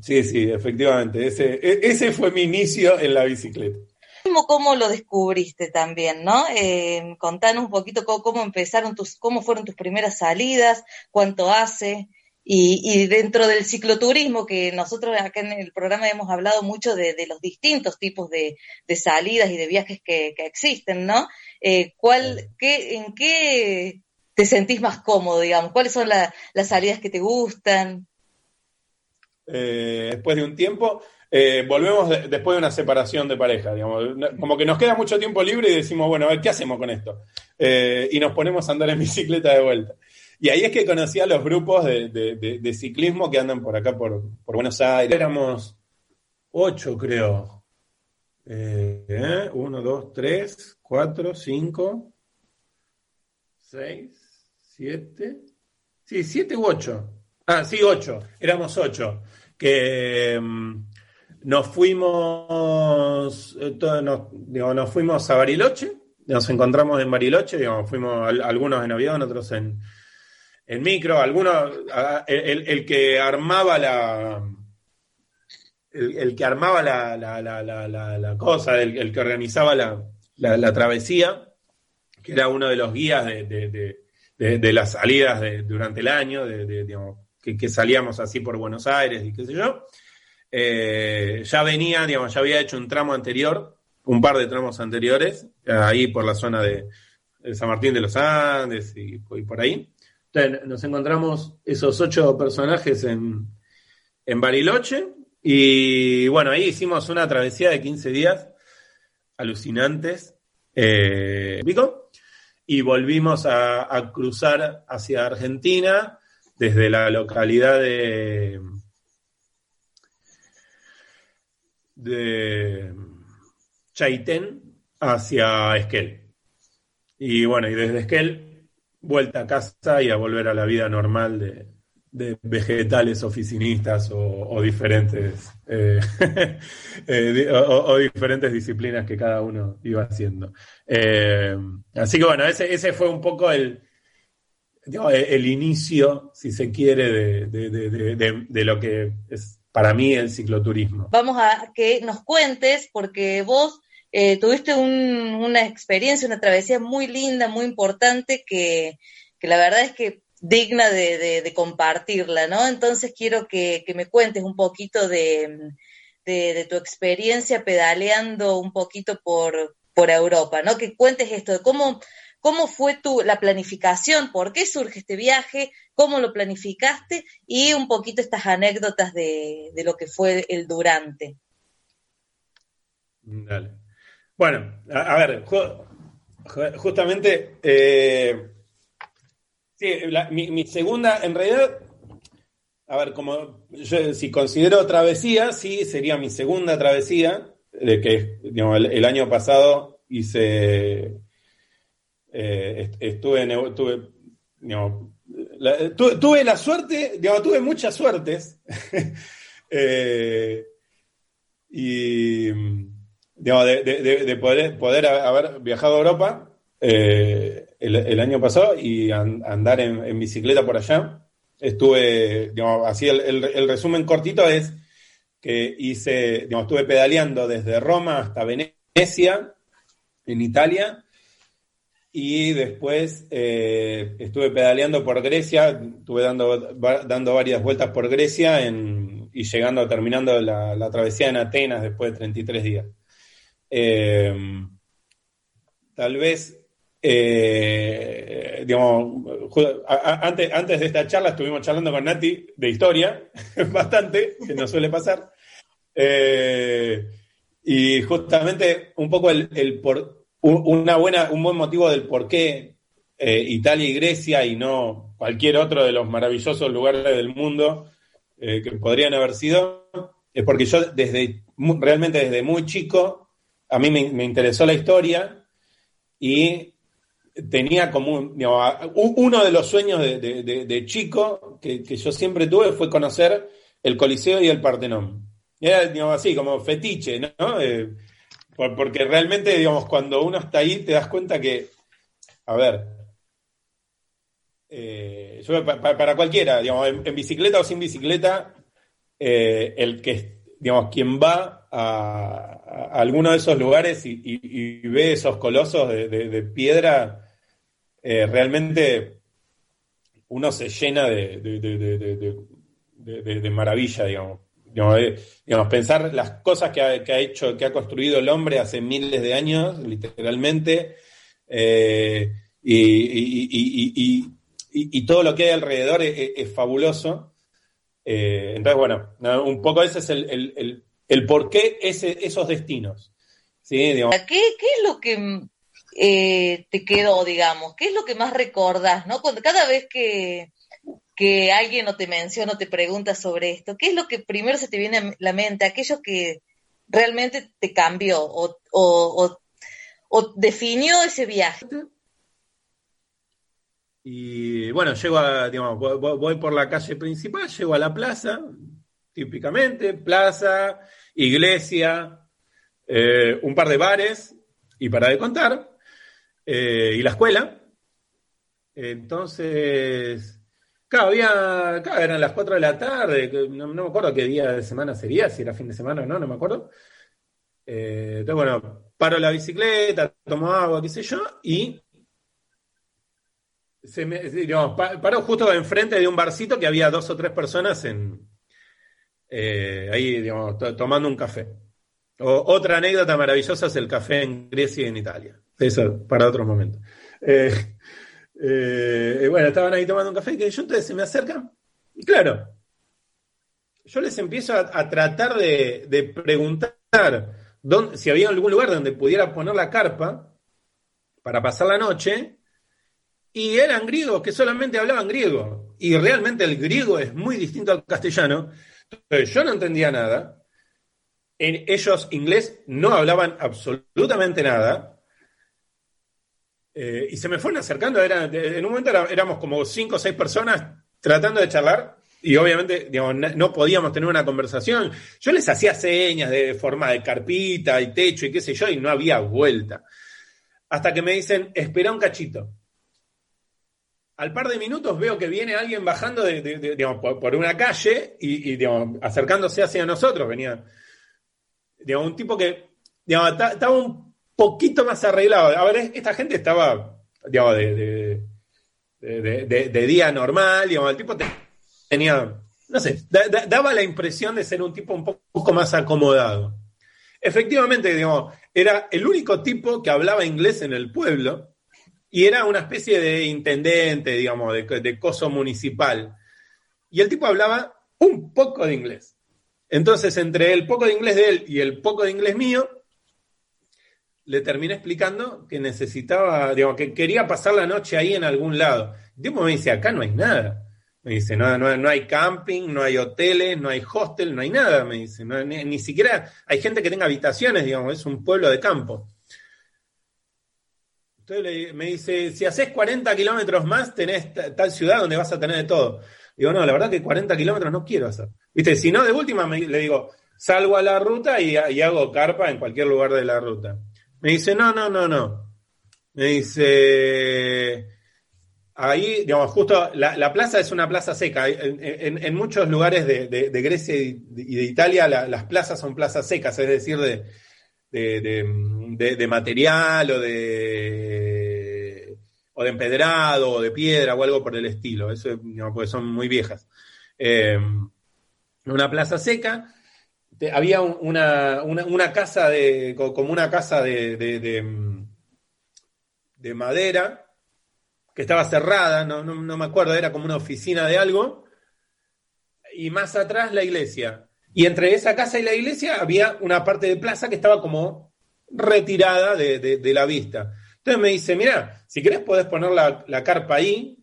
Speaker 7: sí, sí, efectivamente, ese, e, ese fue mi inicio en la bicicleta.
Speaker 6: ¿Cómo lo descubriste también, no? Eh, contanos un poquito cómo, empezaron tus, cómo fueron tus primeras salidas, cuánto hace, y, dentro del cicloturismo, que nosotros acá en el programa hemos hablado mucho de, los distintos tipos de, salidas y de viajes que, existen, ¿no? Eh, ¿cuál, qué, ¿En qué te sentís más cómodo, digamos? ¿Cuáles son las salidas que te gustan?
Speaker 7: Eh, después de un tiempo, eh, volvemos después de una separación de pareja, digamos, como que nos queda mucho tiempo libre y decimos, bueno, a ver, ¿qué hacemos con esto? Eh, y nos ponemos a andar en bicicleta de vuelta. Y ahí es que conocí a los grupos de, ciclismo que andan por acá, por, Buenos Aires. Éramos ocho, creo. Uno, dos, tres, cuatro, cinco, seis, siete. Sí, siete u ocho. Ah, sí, ocho. Éramos ocho. Que mm, nos fuimos, eh, nos, fuimos a Bariloche, nos encontramos en Bariloche, digamos, fuimos algunos en avión, otros en, micro, algunos, el, que armaba la, el, que armaba la, la, cosa, el, que organizaba la, travesía, que era uno de los guías de, las salidas durante el año, digamos, que, salíamos así por Buenos Aires y qué sé yo. Eh, ya venía, digamos, ya había hecho un tramo anterior, un par de tramos anteriores, ahí por la zona de, San Martín de los Andes y, por ahí. Entonces nos encontramos esos ocho personajes en, en Bariloche y bueno, ahí hicimos una travesía de 15 días alucinantes. Eh, y volvimos a cruzar hacia Argentina desde la localidad de, de Chaitén hacia Esquel. Y bueno, y desde Esquel, vuelta a casa y a volver a la vida normal de, vegetales oficinistas o, diferentes eh, eh, o, diferentes disciplinas que cada uno iba haciendo. Eh, así que bueno, ese, ese fue un poco el, el inicio, si se quiere, de, lo que es para mí el cicloturismo.
Speaker 6: Vamos a que nos cuentes, porque vos tuviste una experiencia, una travesía muy linda, muy importante, que, la verdad es que digna de, compartirla, ¿no? Entonces quiero que, me cuentes un poquito de, tu experiencia pedaleando un poquito por, Europa, ¿no? Que cuentes esto de cómo cómo fue tu, la planificación, por qué surge este viaje, cómo lo planificaste y un poquito estas anécdotas de, lo que fue el durante.
Speaker 7: Dale. Bueno, a, ver, justamente, eh, sí, mi, segunda, en realidad, a ver, como yo, si considero travesía, sí, sería mi segunda travesía, de que digamos, el año pasado hice eh, estuve, tuve, la, tuve, la suerte, digamos, tuve muchas suertes. Eh, y digamos, de, poder, poder, haber viajado a Europa eh, el, año pasado y andar en, bicicleta por allá. Estuve, digamos, así el, resumen cortito es que hice, digamos, estuve pedaleando desde Roma hasta Venecia, en Italia, y después eh, estuve pedaleando por Grecia, estuve dando, dando varias vueltas por Grecia y llegando, terminando la, travesía en Atenas después de 33 días. Eh, tal vez, eh, digamos, antes, antes de esta charla estuvimos charlando con Nati de historia, bastante, que no suele pasar. y justamente un poco el, el por, una buena, un buen motivo del por qué eh, Italia y Grecia y no cualquier otro de los maravillosos lugares del mundo eh, que podrían haber sido, es porque yo desde, realmente desde muy chico, a mí me, interesó la historia y tenía como uno de los sueños de, chico que, yo siempre tuve fue conocer el Coliseo y el Partenón. Era así, como fetiche, ¿no? Eh, porque realmente, digamos, cuando uno está ahí, te das cuenta que, a ver, eh, para, cualquiera, digamos, en, bicicleta o sin bicicleta, eh, el que, digamos, quien va a, alguno de esos lugares y, ve esos colosos de, piedra, eh, realmente uno se llena de, de maravilla, digamos. Eh, digamos, pensar las cosas que ha, hecho, que ha construido el hombre hace miles de años, literalmente, eh, y, todo lo que hay alrededor es, fabuloso. Eh, entonces, bueno, un poco ese es el, el, por qué esos destinos.
Speaker 6: ¿Qué, es lo que te quedó, digamos? ¿Qué es lo que más recordas, no? Cada vez que, que alguien no te menciona o te pregunta sobre esto, ¿qué es lo que primero se te viene a la mente? Aquello que realmente te cambió o, definió ese viaje.
Speaker 7: Y bueno, llego a, digamos, voy, por la calle principal, llego a la plaza, típicamente, plaza, iglesia, eh, un par de bares, y para de contar, eh, y la escuela. Entonces, Claro, había, claro, eran las 4 de la tarde, no, me acuerdo qué día de semana sería, si era fin de semana o no, no me acuerdo. Eh, entonces, bueno, paro la bicicleta, tomo agua, qué sé yo, y se paro justo enfrente de un barcito que había dos o tres personas eh, ahí, digamos, tomando un café. otra anécdota maravillosa es el café en Grecia y en Italia. Eso para otro momento. Eh, eh, bueno, estaban ahí tomando un café y yo entonces se me acercan. Y claro, yo les empiezo a, tratar de, preguntar dónde, si había algún lugar donde pudiera poner la carpa para pasar la noche. Y eran griegos que solamente hablaban griego. Y realmente el griego es muy distinto al castellano. Entonces yo no entendía nada. En ellos inglés no hablaban absolutamente nada. Eh, y se me fueron acercando, en un momento éramos como cinco o seis personas tratando de charlar y obviamente no, podíamos tener una conversación. Yo les hacía señas de forma de carpita y techo y qué sé yo y no había vuelta. Hasta que me dicen, espera un cachito. al par de minutos veo que viene alguien bajando por, una calle y, acercándose hacia nosotros. Venía un tipo que estaba un poquito más arreglado. A esta gente estaba de, día normal, el tipo tenía, no sé, daba la impresión de ser un tipo un poco más acomodado. Efectivamente, digamos, era el único tipo que hablaba inglés en el pueblo y era una especie de intendente, digamos, de, coso municipal. Y el tipo hablaba un poco de inglés. Entonces, entre el poco de inglés de él y el poco de inglés mío, le terminé explicando que necesitaba, digamos, que quería pasar la noche ahí en algún lado. El tipo me dice, acá no hay nada. Me dice, no, hay camping, no hay hoteles, no hay hostel, no hay nada, me dice. ni, ni, siquiera hay gente que tenga habitaciones, digamos, es un pueblo de campo. Entonces me dice, si haces 40 kilómetros más, tenés tal ciudad donde vas a tener de todo. Digo, no, la verdad que 40 kilómetros no quiero hacer. Viste, si no, de última le digo, salgo a la ruta y, hago carpa en cualquier lugar de la ruta. Me dice, no, no, no, no. Me dice, ahí, digamos, justo la, plaza es una plaza seca. En, muchos lugares de, Grecia y de, Italia las plazas son plazas secas, es decir, de, de, material o de, o de empedrado o de piedra o algo por el estilo. Eso, porque son muy viejas. Eh, una plaza seca. Había una, una, casa de, como una casa de, de, madera que estaba cerrada, no, no me acuerdo, era como una oficina de algo. Y más atrás la iglesia. Y entre esa casa y la iglesia había una parte de plaza que estaba como retirada de, la vista. Entonces me dice, mira, si querés podés poner la, carpa ahí,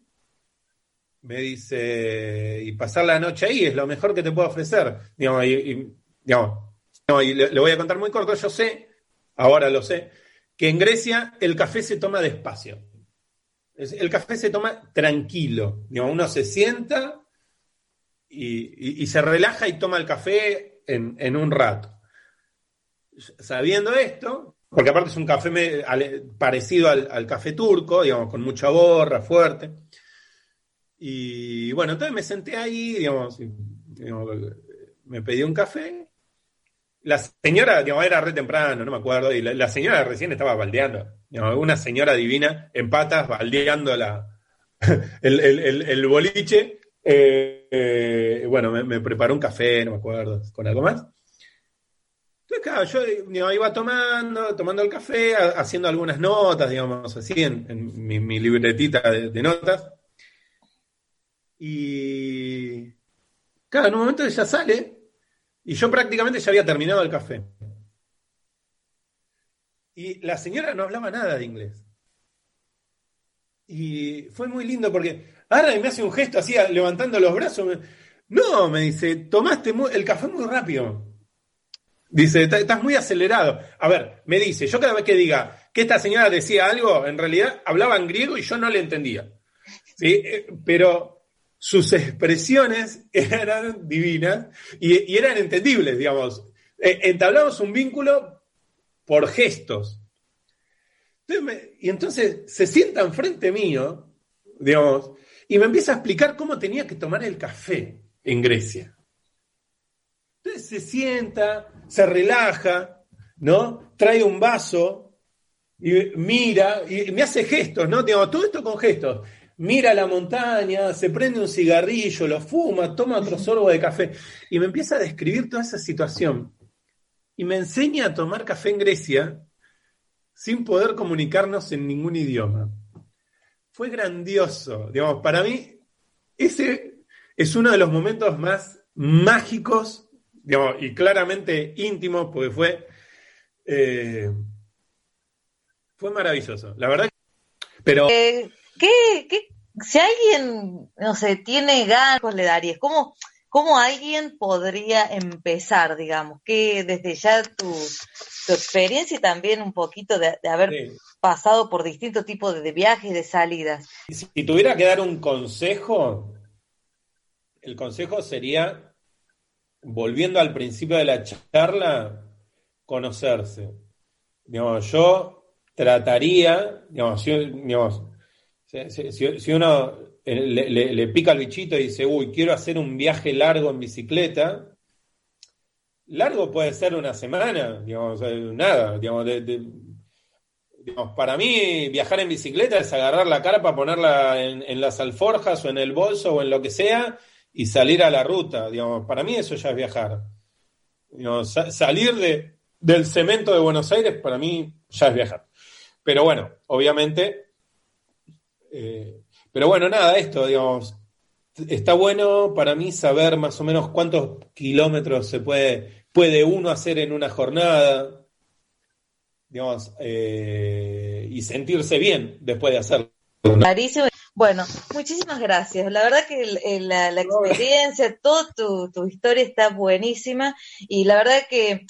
Speaker 7: me dice, y pasar la noche ahí es lo mejor que te puedo ofrecer. Digamos, y, le, voy a contar muy corto, yo sé, ahora lo sé, que en Grecia el café se toma despacio. El café se toma tranquilo. Digamos, uno se sienta, y, se relaja y toma el café en, un rato. Sabiendo esto, porque aparte es un café parecido al, café turco, digamos, con mucha borra, fuerte. Y bueno, entonces me senté ahí, digamos, me pedí un café. La señora, digamos, era re temprano, no me acuerdo, y la, señora recién estaba baldeando. una señora divina en patas baldeando la, el, el boliche eh, bueno, me, preparó un café, no me acuerdo, con algo más. Entonces, claro, yo iba tomando, tomando el café, haciendo algunas notas, digamos así, en, mi, libretita de, notas. Y, claro, en un momento ella sale y yo prácticamente ya había terminado el café. Y la señora no hablaba nada de inglés. Y fue muy lindo porque Ahora me hace un gesto así, levantando los brazos. No, me dice, tomaste el café muy rápido. Dice, estás muy acelerado. A ver, me dice, yo cada vez que diga que esta señora decía algo, en realidad hablaba en griego y yo no le entendía. ¿sí? Eh, pero sus expresiones eran divinas y, eran entendibles, digamos. Eh, entablamos un vínculo por gestos. y entonces se sientan frente mío, digamos, y me empieza a explicar cómo tenía que tomar el café en Grecia. Entonces se sienta, se relaja, ¿no? Trae un vaso y mira y me hace gestos, ¿no? Digo, todo esto con gestos. Mira la montaña, se prende un cigarrillo, lo fuma, toma otro sorbo de café y me empieza a describir toda esa situación. Y me enseña a tomar café en Grecia sin poder comunicarnos en ningún idioma fue grandioso. Digamos, para mí, ese es uno de los momentos más mágicos, digamos, y claramente íntimos, porque fue, eh, fue maravilloso. La verdad, pero...
Speaker 6: Eh, ¿qué, qué, si alguien, no sé, tiene ganas, le darías? ¿Cómo, ¿Cómo alguien podría empezar, digamos? Que desde ya tu, experiencia y también un poquito de, haber pasado por distintos tipos de, viajes, de salidas.
Speaker 7: Si tuviera que dar un consejo, el consejo sería, volviendo al principio de la charla, conocerse. Digamos, yo trataría, digamos, Si, uno le, pica el bichito y dice, uy, quiero hacer un viaje largo en bicicleta, largo puede ser una semana, digamos, nada, digamos, para mí viajar en bicicleta es agarrar la carpa, ponerla en, las alforjas o en el bolso o en lo que sea y salir a la ruta, digamos, para mí eso ya es viajar. salir de, del cemento de Buenos Aires para mí ya es viajar. Pero bueno, obviamente eh, pero bueno, nada, esto, digamos, está bueno para mí saber más o menos cuántos kilómetros se puede, puede uno hacer en una jornada, digamos, eh, y sentirse bien después de hacerlo.
Speaker 6: Clarísimo. Bueno, muchísimas gracias. La verdad que la, la experiencia, toda tu, tu, historia está buenísima y la verdad que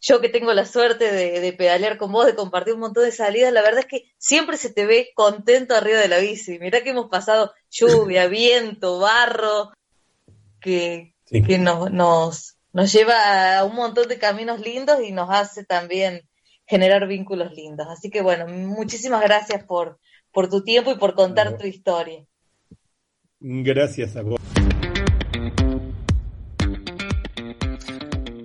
Speaker 6: yo que tengo la suerte de, pedalear con vos, de compartir un montón de salidas, la verdad es que siempre se te ve contento arriba de la bici. Mirá que hemos pasado lluvia, viento, barro, que, que nos, nos, nos lleva a un montón de caminos lindos y nos hace también generar vínculos lindos. Así que bueno, muchísimas gracias por, por tu tiempo y por contar tu historia.
Speaker 7: Gracias a vos.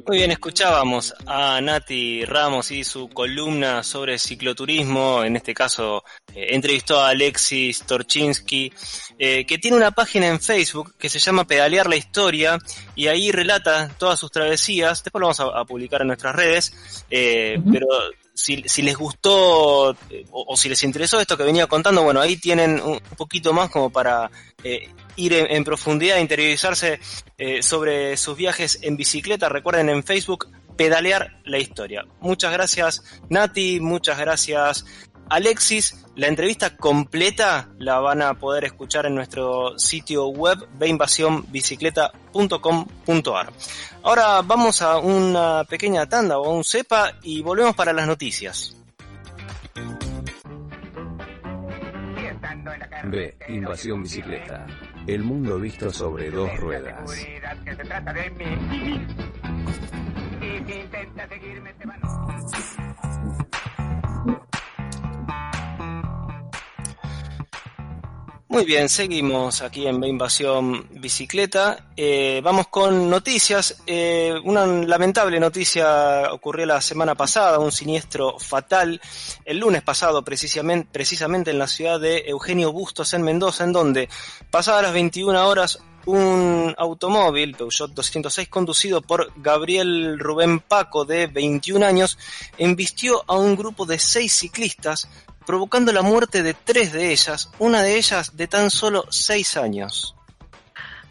Speaker 2: Muy bien, escuchábamos a Nati Ramos y su columna sobre cicloturismo. En este caso, eh, entrevistó a Alexis Torchinsky, eh, que tiene una página en Facebook que se llama Pedalear la Historia y ahí relata todas sus travesías. Después lo vamos a, publicar en nuestras redes, eh, pero si, si, les gustó o, si les interesó esto que venía contando, bueno, ahí tienen un, poquito más como para ir en, profundidad, interiorizarse eh, sobre sus viajes en bicicleta. Recuerden en Facebook pedalear la historia. Muchas gracias Nati, muchas gracias Alexis. La entrevista completa la van a poder escuchar en nuestro sitio web veinvasionbicicleta.com.ar. Ahora vamos a una pequeña tanda o a un cepa y volvemos para las noticias.
Speaker 8: B. Invasión bicicleta. El mundo visto sobre dos ruedas.
Speaker 2: Muy bien, seguimos aquí en Invasión Bicicleta. Eh, vamos con noticias. Eh, una lamentable noticia ocurrió la semana pasada, un siniestro fatal el lunes pasado precisamente, precisamente en la ciudad de Eugenio Bustos en Mendoza, en donde pasadas las 21 horas un automóvil Peugeot 206 conducido por Gabriel Rubén Paco de 21 años embistió a un grupo de seis ciclistas provocando la muerte de tres de ellas, una de ellas de tan solo seis años.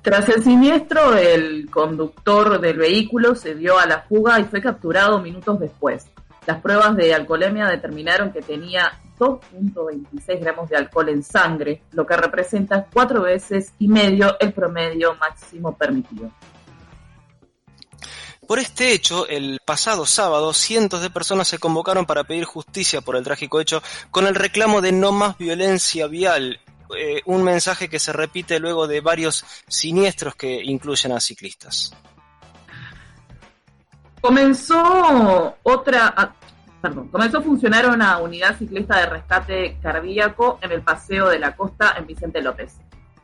Speaker 3: Tras el siniestro, el conductor del vehículo se dio a la fuga y fue capturado minutos después. Las pruebas de alcoholemia determinaron que tenía 2.26 gramos de alcohol en sangre, lo que representa cuatro veces y medio el promedio máximo permitido.
Speaker 2: Por este hecho, el pasado sábado, cientos de personas se convocaron para pedir justicia por el trágico hecho con el reclamo de no más violencia vial, eh, un mensaje que se repite luego de varios siniestros que incluyen a ciclistas.
Speaker 3: Comenzó otra, ah, perdón, comenzó a funcionar una unidad ciclista de rescate cardíaco en el Paseo de la Costa en Vicente López.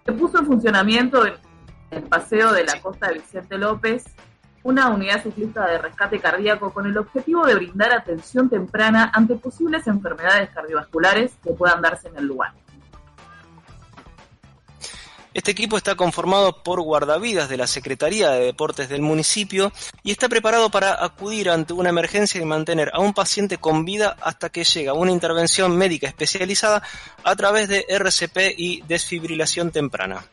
Speaker 3: Se puso en funcionamiento el Paseo de la Costa de Vicente López una unidad ciclista de rescate cardíaco con el objetivo de brindar atención temprana ante posibles enfermedades cardiovasculares que puedan darse en el lugar.
Speaker 2: Este equipo está conformado por guardavidas de la Secretaría de Deportes del municipio y está preparado para acudir ante una emergencia y mantener a un paciente con vida hasta que llega una intervención médica especializada a través de RCP y desfibrilación temprana.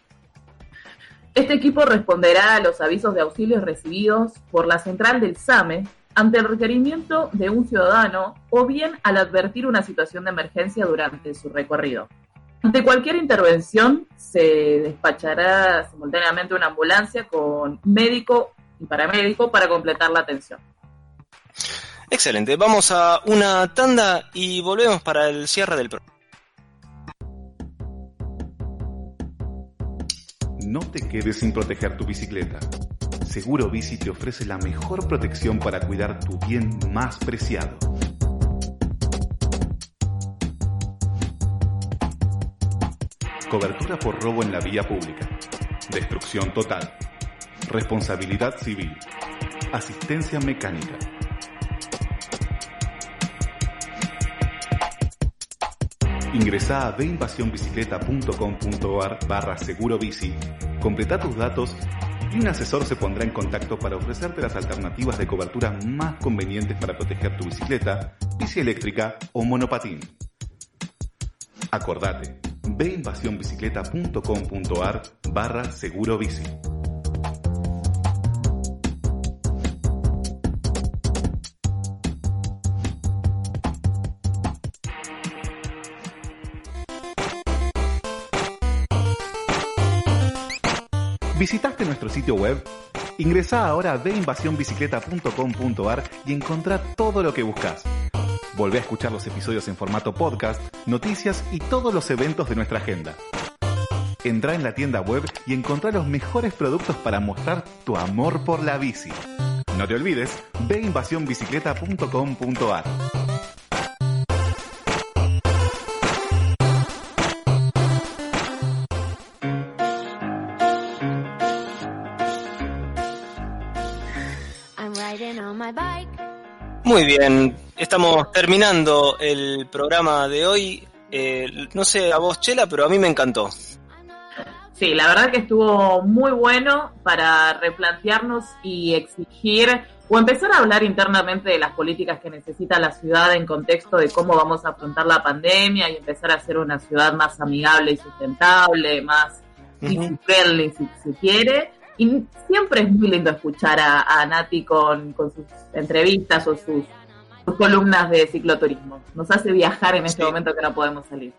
Speaker 3: Este equipo responderá a los avisos de auxilios recibidos por la central del SAME ante el requerimiento de un ciudadano o bien al advertir una situación de emergencia durante su recorrido. Ante cualquier intervención se despachará simultáneamente una ambulancia con médico y paramédico para completar la atención.
Speaker 2: Excelente, vamos a una tanda y volvemos para el cierre del programa.
Speaker 1: No te quedes sin proteger tu bicicleta. Seguro Bici te ofrece la mejor protección para cuidar tu bien más preciado. cobertura por robo en la vía pública, destrucción total, responsabilidad civil, asistencia mecánica. Ingresa a veinvasionbicicleta.com.ar barra seguro completa tus datos y un asesor se pondrá en contacto para ofrecerte las alternativas de cobertura más convenientes para proteger tu bicicleta, bici eléctrica o monopatín. Acordate, veinvasionbicicleta.com.ar barra seguro bici. ¿Visitaste nuestro sitio web? Ingresa ahora a veinvasionbicicleta.com.ar y encontrá todo lo que buscas. Volvé a escuchar los episodios en formato podcast, noticias y todos los eventos de nuestra agenda. Entra en la tienda web y encontrá los mejores productos para mostrar tu amor por la bici. No te olvides, veinvasionbicicleta.com.ar.
Speaker 2: Muy bien, estamos terminando el programa de hoy. Eh, no sé a vos, Chela, pero a mí me encantó.
Speaker 3: Sí, la verdad que estuvo muy bueno para replantearnos y exigir o empezar a hablar internamente de las políticas que necesita la ciudad en contexto de cómo vamos a afrontar la pandemia y empezar a ser una ciudad más amigable y sustentable, más uh friendly si se quiere. Y siempre es muy lindo escuchar a, Nati con, sus entrevistas o sus, columnas de cicloturismo. Nos hace viajar en este momento que no podemos salir.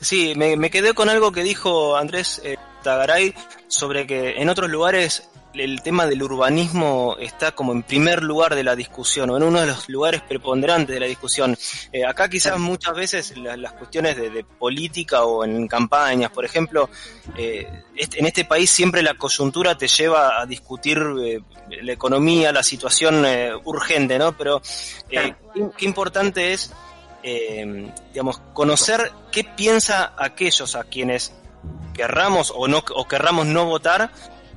Speaker 2: Sí, me, quedé con algo que dijo Andrés eh, Tagaray sobre que en otros lugares el tema del urbanismo está como en primer lugar de la discusión o en uno de los lugares preponderantes de la discusión. Eh, acá quizás muchas veces las cuestiones de, política o en campañas, por ejemplo, eh, en este país siempre la coyuntura te lleva a discutir eh, la economía, la situación urgente, ¿no? Pero qué, importante es, digamos, conocer qué piensa aquellos a quienes querramos o no o querramos no votar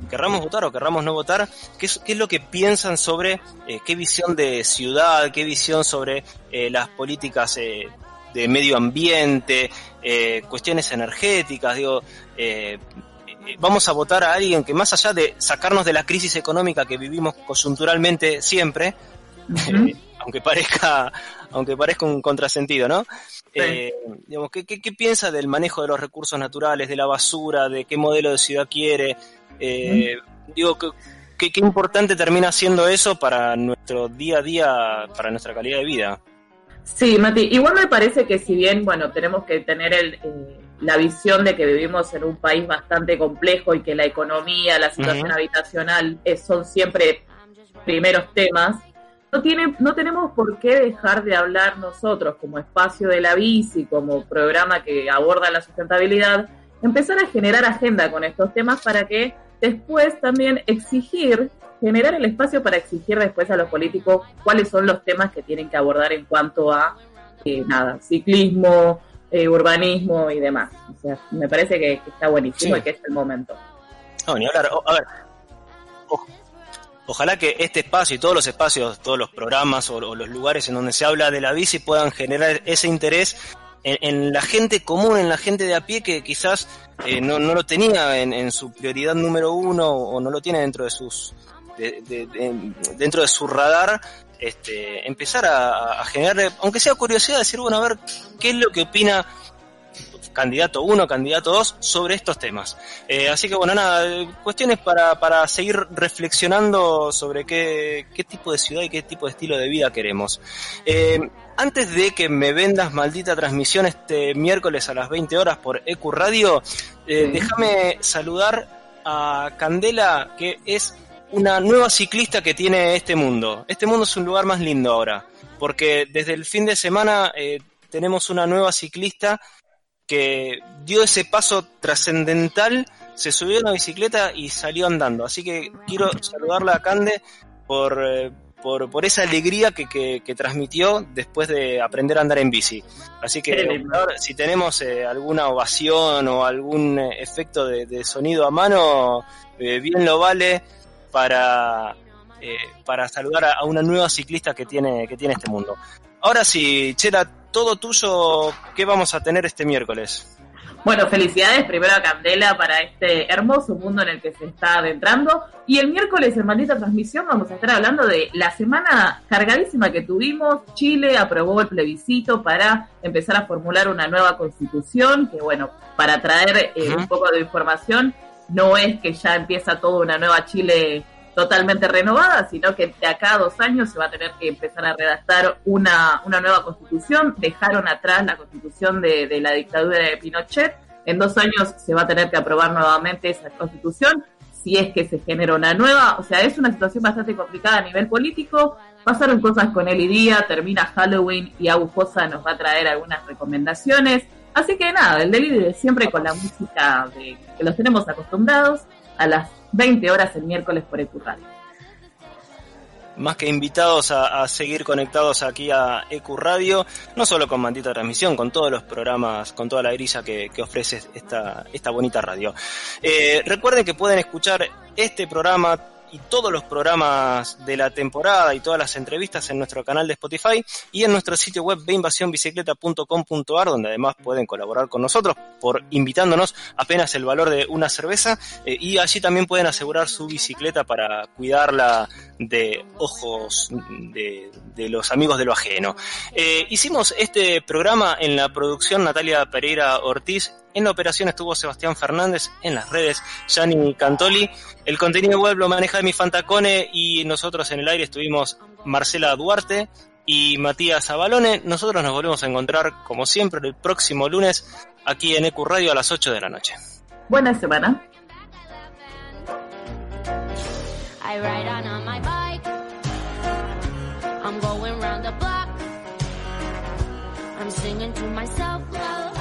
Speaker 2: querramos votar o querramos no votar, qué es, qué es lo que piensan sobre eh, qué visión de ciudad, qué visión sobre eh, las políticas eh, de medio ambiente, cuestiones energéticas, digo, vamos a votar a alguien que más allá de sacarnos de la crisis económica que vivimos coyunturalmente siempre, aunque parezca aunque parezca un contrasentido, ¿no? digamos, ¿qué, qué, piensa del manejo de los recursos naturales, de la basura, de qué modelo de ciudad quiere? Eh, digo, ¿qué, importante termina siendo eso para nuestro día a día, para nuestra calidad de vida.
Speaker 3: Sí, Mati, igual me parece que si bien, bueno, tenemos que tener el, eh, la visión de que vivimos en un país bastante complejo y que la economía, la situación habitacional son siempre primeros temas, no, tiene, no tenemos por qué dejar de hablar nosotros como espacio de la bici, como programa que aborda la sustentabilidad, empezar a generar agenda con estos temas para que después también exigir, generar el espacio para exigir después a los políticos cuáles son los temas que tienen que abordar en cuanto a, eh, nada, ciclismo, eh, urbanismo y demás. O sea, me parece que, está buenísimo y que es el momento.
Speaker 2: No, ni hablar. a ver, ojalá que este espacio y todos los espacios, todos los programas o, los lugares en donde se habla de la bici puedan generar ese interés en, la gente común, en la gente de a pie que quizás eh, no, no, lo tenía en, su prioridad número uno o no lo tiene dentro de sus dentro de su radar este, empezar a, a, generar, aunque sea curiosidad, decir, bueno, a ver, ¿qué es lo que opina candidato 1, candidato 2 sobre estos temas. Eh, así que bueno, nada, cuestiones para, para seguir reflexionando sobre qué, qué, tipo de ciudad y qué tipo de estilo de vida queremos. Eh, antes de que me vendas maldita transmisión este miércoles a las 20 horas por EQ Radio, eh, déjame saludar a Candela, que es una nueva ciclista que tiene este mundo. Este mundo es un lugar más lindo ahora, porque desde el fin de semana tenemos una nueva ciclista que dio ese paso trascendental, se subió a una bicicleta y salió andando. Así que quiero saludarla a Cande por, eh, por, por esa alegría que, que, transmitió después de aprender a andar en bici. Así que si tenemos eh, alguna ovación o algún efecto de, sonido a mano, eh, bien lo vale para, para saludar a, una nueva ciclista que tiene, que tiene este mundo. Ahora sí, Chela, todo tuyo, ¿qué vamos a tener este miércoles?
Speaker 3: Bueno, felicidades primero a Candela para este hermoso mundo en el que se está adentrando. Y el miércoles en Maldita Transmisión vamos a estar hablando de la semana cargadísima que tuvimos. Chile aprobó el plebiscito para empezar a formular una nueva constitución, que bueno, para traer eh, un poco de información, no es que ya empieza toda una nueva Chile totalmente renovada, sino que de acá a dos años se va a tener que empezar a redactar una, una nueva constitución. Dejaron atrás la constitución de, de la dictadura de Pinochet. En dos años se va a tener que aprobar nuevamente esa constitución, si es que se genera una nueva. O sea, es una situación bastante complicada a nivel político. Pasaron cosas con él y día, termina Halloween y Agujosa nos va a traer algunas recomendaciones. Así que nada, el delirio de siempre con la música de, que los tenemos acostumbrados a las 20 horas el miércoles por EcuRadio.
Speaker 2: Más que invitados a, seguir conectados aquí a EcuRadio, no solo con Maldita Transmisión, con todos los programas, con toda la grilla que, ofrece esta, esta bonita radio. Eh, recuerden que pueden escuchar este programa y todos los programas de la temporada y todas las entrevistas en nuestro canal de Spotify y en nuestro sitio web beinvasionbicicleta.com.ar donde además pueden colaborar con nosotros por invitándonos apenas el valor de una cerveza eh, y allí también pueden asegurar su bicicleta para cuidarla de ojos de, los amigos de lo ajeno. Eh, hicimos este programa en la producción Natalia Pereira Ortiz en la operación estuvo Sebastián Fernández, en las redes Gianni Cantoli. El contenido web lo maneja mi Fantacone y nosotros en el aire estuvimos Marcela Duarte y Matías Abalone. Nosotros nos volvemos a encontrar, como siempre, el próximo lunes aquí en EQ Radio a las 8 de la noche.
Speaker 3: Buena semana. I'm going round the block. I'm singing to myself.